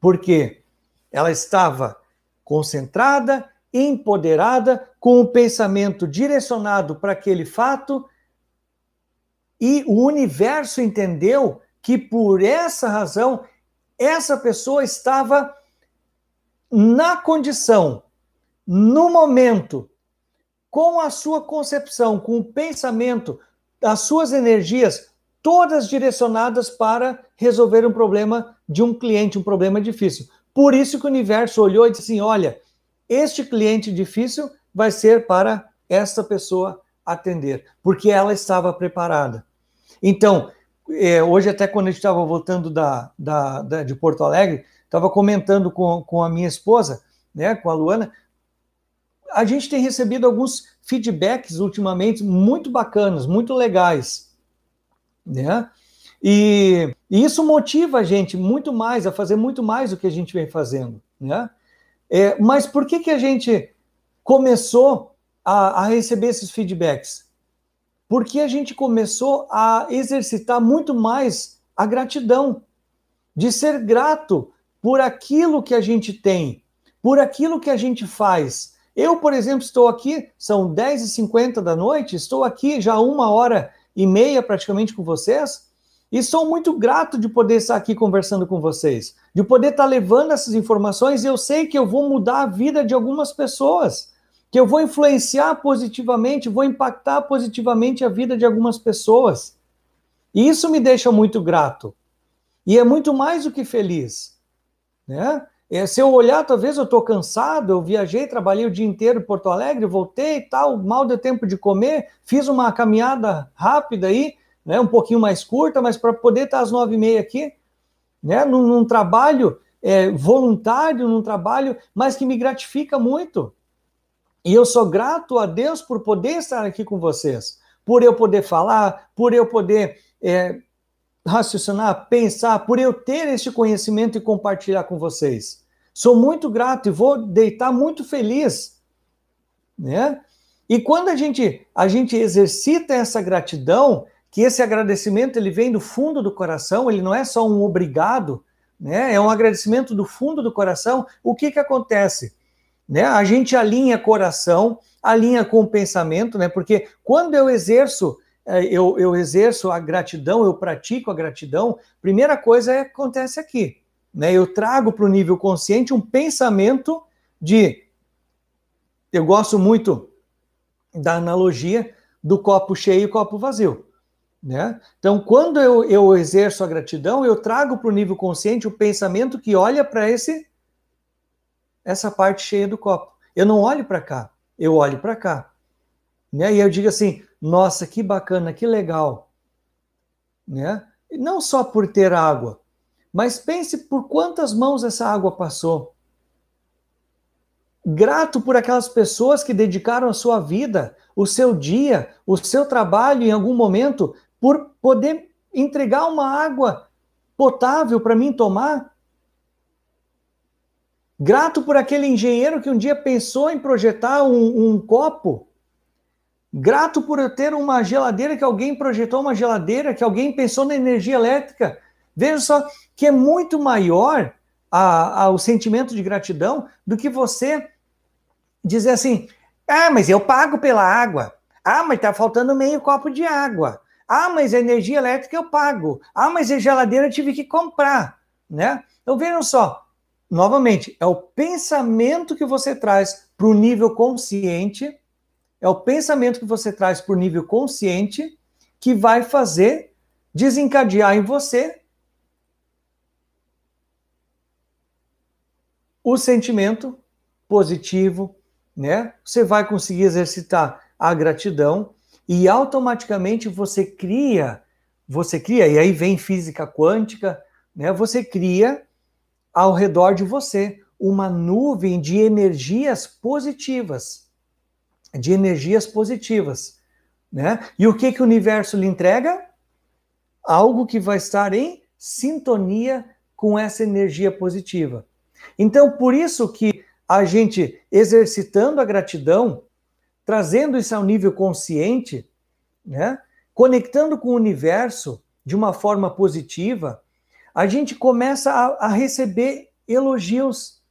Porque ela estava concentrada, empoderada, com o pensamento direcionado para aquele fato, e o universo entendeu que por essa razão essa pessoa estava na condição, no momento, com a sua concepção, com o pensamento, as suas energias todas direcionadas para resolver um problema de um cliente, um problema difícil. Por isso que o universo olhou e disse assim: olha, este cliente difícil vai ser para essa pessoa atender, porque ela estava preparada. Então, é, hoje, até quando a gente estava voltando da, da, da, de Porto Alegre, estava comentando com, com a minha esposa, né, com a Luana, a gente tem recebido alguns feedbacks ultimamente muito bacanas, muito legais, né? E, e, isso motiva a gente muito mais a fazer muito mais do que a gente vem fazendo, né? É, mas por que que a gente começou a, a receber esses feedbacks? Porque a gente começou a exercitar muito mais a gratidão, de ser grato por aquilo que a gente tem, por aquilo que a gente faz. Eu, por exemplo, estou aqui, são 10h50 da noite, estou aqui já uma hora e meia praticamente com vocês, e sou muito grato de poder estar aqui conversando com vocês, de poder estar levando essas informações, e eu sei que eu vou mudar a vida de algumas pessoas, que eu vou influenciar positivamente, vou impactar positivamente a vida de algumas pessoas. E isso me deixa muito grato. E é muito mais do que feliz. Né? É, se eu olhar, talvez eu estou cansado, eu viajei, trabalhei o dia inteiro em Porto Alegre, voltei e tal, mal deu tempo de comer, fiz uma caminhada rápida aí, né, um pouquinho mais curta, mas para poder estar às nove e meia aqui, né, num, num trabalho é, voluntário, num trabalho, mas que me gratifica muito. E eu sou grato a Deus por poder estar aqui com vocês, por eu poder falar, por eu poder é, raciocinar, pensar, por eu ter este conhecimento e compartilhar com vocês. Sou muito grato e vou deitar muito feliz, né? E quando a gente a gente exercita essa gratidão, que esse agradecimento ele vem do fundo do coração, ele não é só um obrigado, né? É um agradecimento do fundo do coração. O que que acontece? Né? A gente alinha coração, alinha com o pensamento, né? Porque quando eu exerço é, eu, eu exerço a gratidão, eu pratico a gratidão, primeira coisa é acontece aqui. Né? Eu trago para o nível consciente um pensamento de. Eu gosto muito da analogia do copo cheio e copo vazio. Né? Então, quando eu, eu exerço a gratidão, eu trago para o nível consciente o pensamento que olha para esse essa parte cheia do copo. Eu não olho para cá, eu olho para cá. Né? E eu digo assim: nossa, que bacana, que legal. Né? Não só por ter água, mas pense por quantas mãos essa água passou. Grato por aquelas pessoas que dedicaram a sua vida, o seu dia, o seu trabalho em algum momento, por poder entregar uma água potável para mim tomar. Grato por aquele engenheiro que um dia pensou em projetar um, um copo Grato por ter uma geladeira que alguém projetou uma geladeira, que alguém pensou na energia elétrica. Veja só que é muito maior a, a, o sentimento de gratidão do que você dizer assim: ah, mas eu pago pela água. Ah, mas está faltando meio copo de água. Ah, mas a energia elétrica eu pago. Ah, mas a geladeira eu tive que comprar. Né? Então vejam só, novamente, é o pensamento que você traz para o nível consciente é o pensamento que você traz por nível consciente que vai fazer desencadear em você o sentimento positivo, né? Você vai conseguir exercitar a gratidão e automaticamente você cria, você cria, e aí vem física quântica, né? Você cria ao redor de você uma nuvem de energias positivas de energias positivas, né? E o que que o universo lhe entrega? Algo que vai estar em sintonia com essa energia positiva. Então, por isso que a gente exercitando a gratidão, trazendo isso ao nível consciente, né? conectando com o universo de uma forma positiva, a gente começa a, a receber elogios,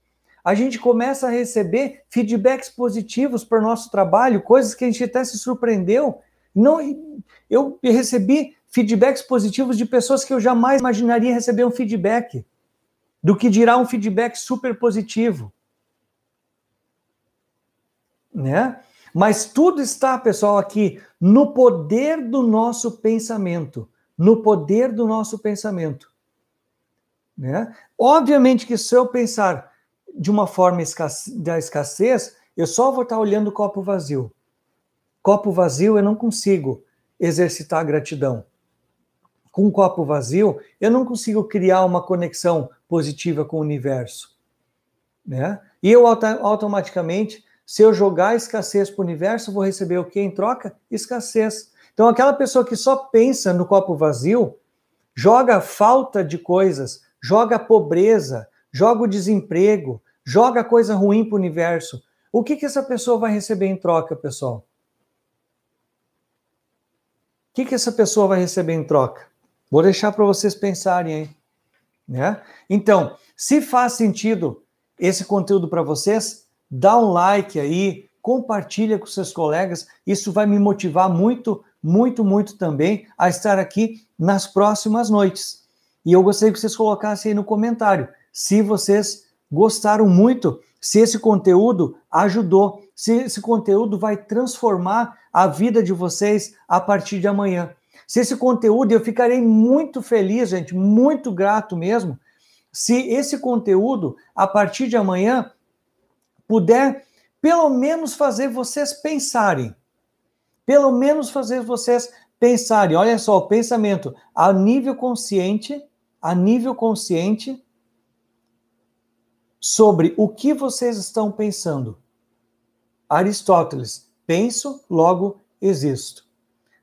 a gente começa a receber feedbacks positivos para o nosso trabalho, coisas que a gente até se surpreendeu. Não, eu recebi feedbacks positivos de pessoas que eu jamais imaginaria receber um feedback, do que dirá um feedback super positivo. Né? Mas tudo está, pessoal, aqui no poder do nosso pensamento, no poder do nosso pensamento. Né? Obviamente que se eu pensar de uma forma da escassez, eu só vou estar olhando o copo vazio. Copo vazio eu não consigo exercitar a gratidão. Com copo vazio, eu não consigo criar uma conexão positiva com o universo. Né? E eu automaticamente, se eu jogar escassez para o universo, vou receber o que em troca? Escassez. Então, aquela pessoa que só pensa no copo vazio, joga falta de coisas, joga pobreza, joga o desemprego, joga coisa ruim para o universo. O que, que essa pessoa vai receber em troca, pessoal? O que, que essa pessoa vai receber em troca? Vou deixar para vocês pensarem aí. Né? Então, se faz sentido esse conteúdo para vocês, dá um like aí, compartilha com seus colegas. Isso vai me motivar muito, muito, muito também a estar aqui nas próximas noites. E eu gostaria que vocês colocassem aí no comentário se vocês gostaram muito, se esse conteúdo ajudou, se esse conteúdo vai transformar a vida de vocês a partir de amanhã. Se esse conteúdo, eu ficarei muito feliz, gente, muito grato mesmo, se esse conteúdo, a partir de amanhã, puder pelo menos fazer vocês pensarem. Pelo menos fazer vocês pensarem. Olha só, o pensamento a nível consciente a nível consciente sobre o que vocês estão pensando. Aristóteles, penso, logo existo.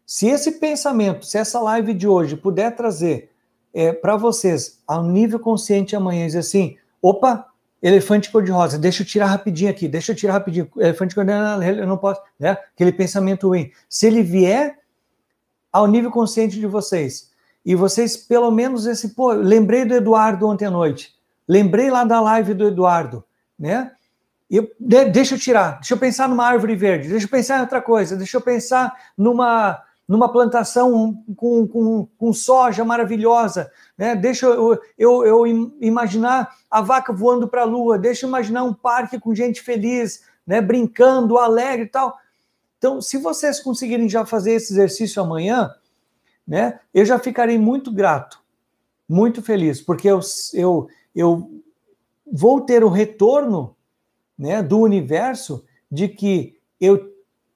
Se esse pensamento, se essa live de hoje puder trazer é, para vocês, ao nível consciente amanhã, dizer assim: opa, elefante cor-de-rosa, deixa eu tirar rapidinho aqui, deixa eu tirar rapidinho, elefante cor-de-rosa, eu não posso, né? Aquele pensamento ruim. Se ele vier ao nível consciente de vocês, e vocês, pelo menos, esse, pô, lembrei do Eduardo ontem à noite, lembrei lá da live do Eduardo, né? Eu, de, deixa eu tirar, deixa eu pensar numa árvore verde, deixa eu pensar em outra coisa, deixa eu pensar numa, numa plantação com, com, com soja maravilhosa, né? deixa eu, eu, eu imaginar a vaca voando para a lua, deixa eu imaginar um parque com gente feliz, né? brincando, alegre e tal. Então, se vocês conseguirem já fazer esse exercício amanhã, né? Eu já ficarei muito grato, muito feliz, porque eu, eu, eu vou ter o retorno né, do universo de que eu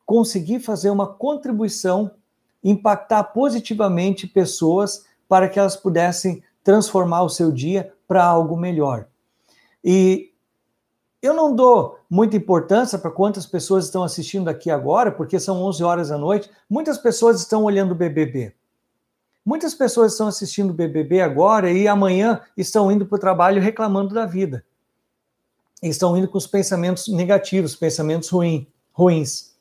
consegui fazer uma contribuição, impactar positivamente pessoas para que elas pudessem transformar o seu dia para algo melhor. E eu não dou muita importância para quantas pessoas estão assistindo aqui agora, porque são 11 horas da noite. Muitas pessoas estão olhando o BBB. Muitas pessoas estão assistindo o BBB agora e amanhã estão indo para o trabalho reclamando da vida. Estão indo com os pensamentos negativos, pensamentos ruim, ruins.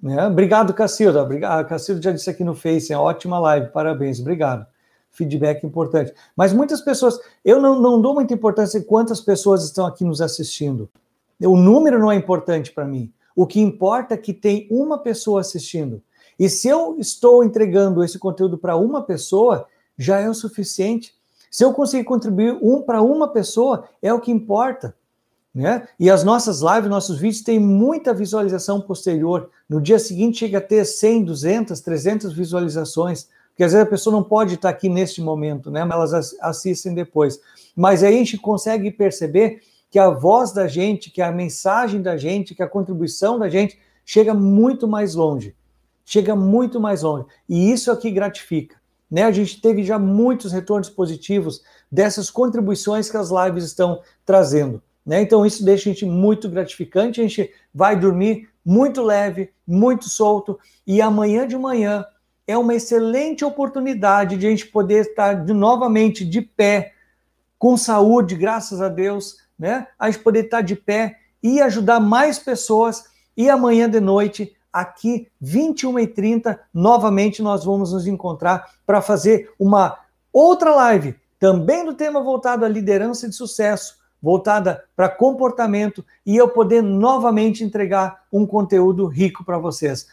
Né? Obrigado, Cacilda. A Cacilda já disse aqui no Face, é ótima live, parabéns, obrigado. Feedback importante. Mas muitas pessoas, eu não, não dou muita importância em quantas pessoas estão aqui nos assistindo. O número não é importante para mim. O que importa é que tem uma pessoa assistindo. E se eu estou entregando esse conteúdo para uma pessoa, já é o suficiente. Se eu conseguir contribuir um para uma pessoa, é o que importa. Né? E as nossas lives, nossos vídeos têm muita visualização posterior. No dia seguinte chega a ter 100, 200, 300 visualizações, porque às vezes a pessoa não pode estar aqui neste momento, né? Mas elas assistem depois. Mas aí a gente consegue perceber que a voz da gente, que a mensagem da gente, que a contribuição da gente chega muito mais longe chega muito mais longe. E isso é que gratifica. Né? A gente teve já muitos retornos positivos dessas contribuições que as lives estão trazendo. Né? Então, isso deixa a gente muito gratificante. A gente vai dormir muito leve, muito solto. E amanhã de manhã é uma excelente oportunidade de a gente poder estar de, novamente de pé, com saúde, graças a Deus, né? A gente poder estar de pé e ajudar mais pessoas. E amanhã de noite aqui 21h30, novamente nós vamos nos encontrar para fazer uma outra live, também do tema voltado à liderança de sucesso, voltada para comportamento e eu poder novamente entregar um conteúdo rico para vocês.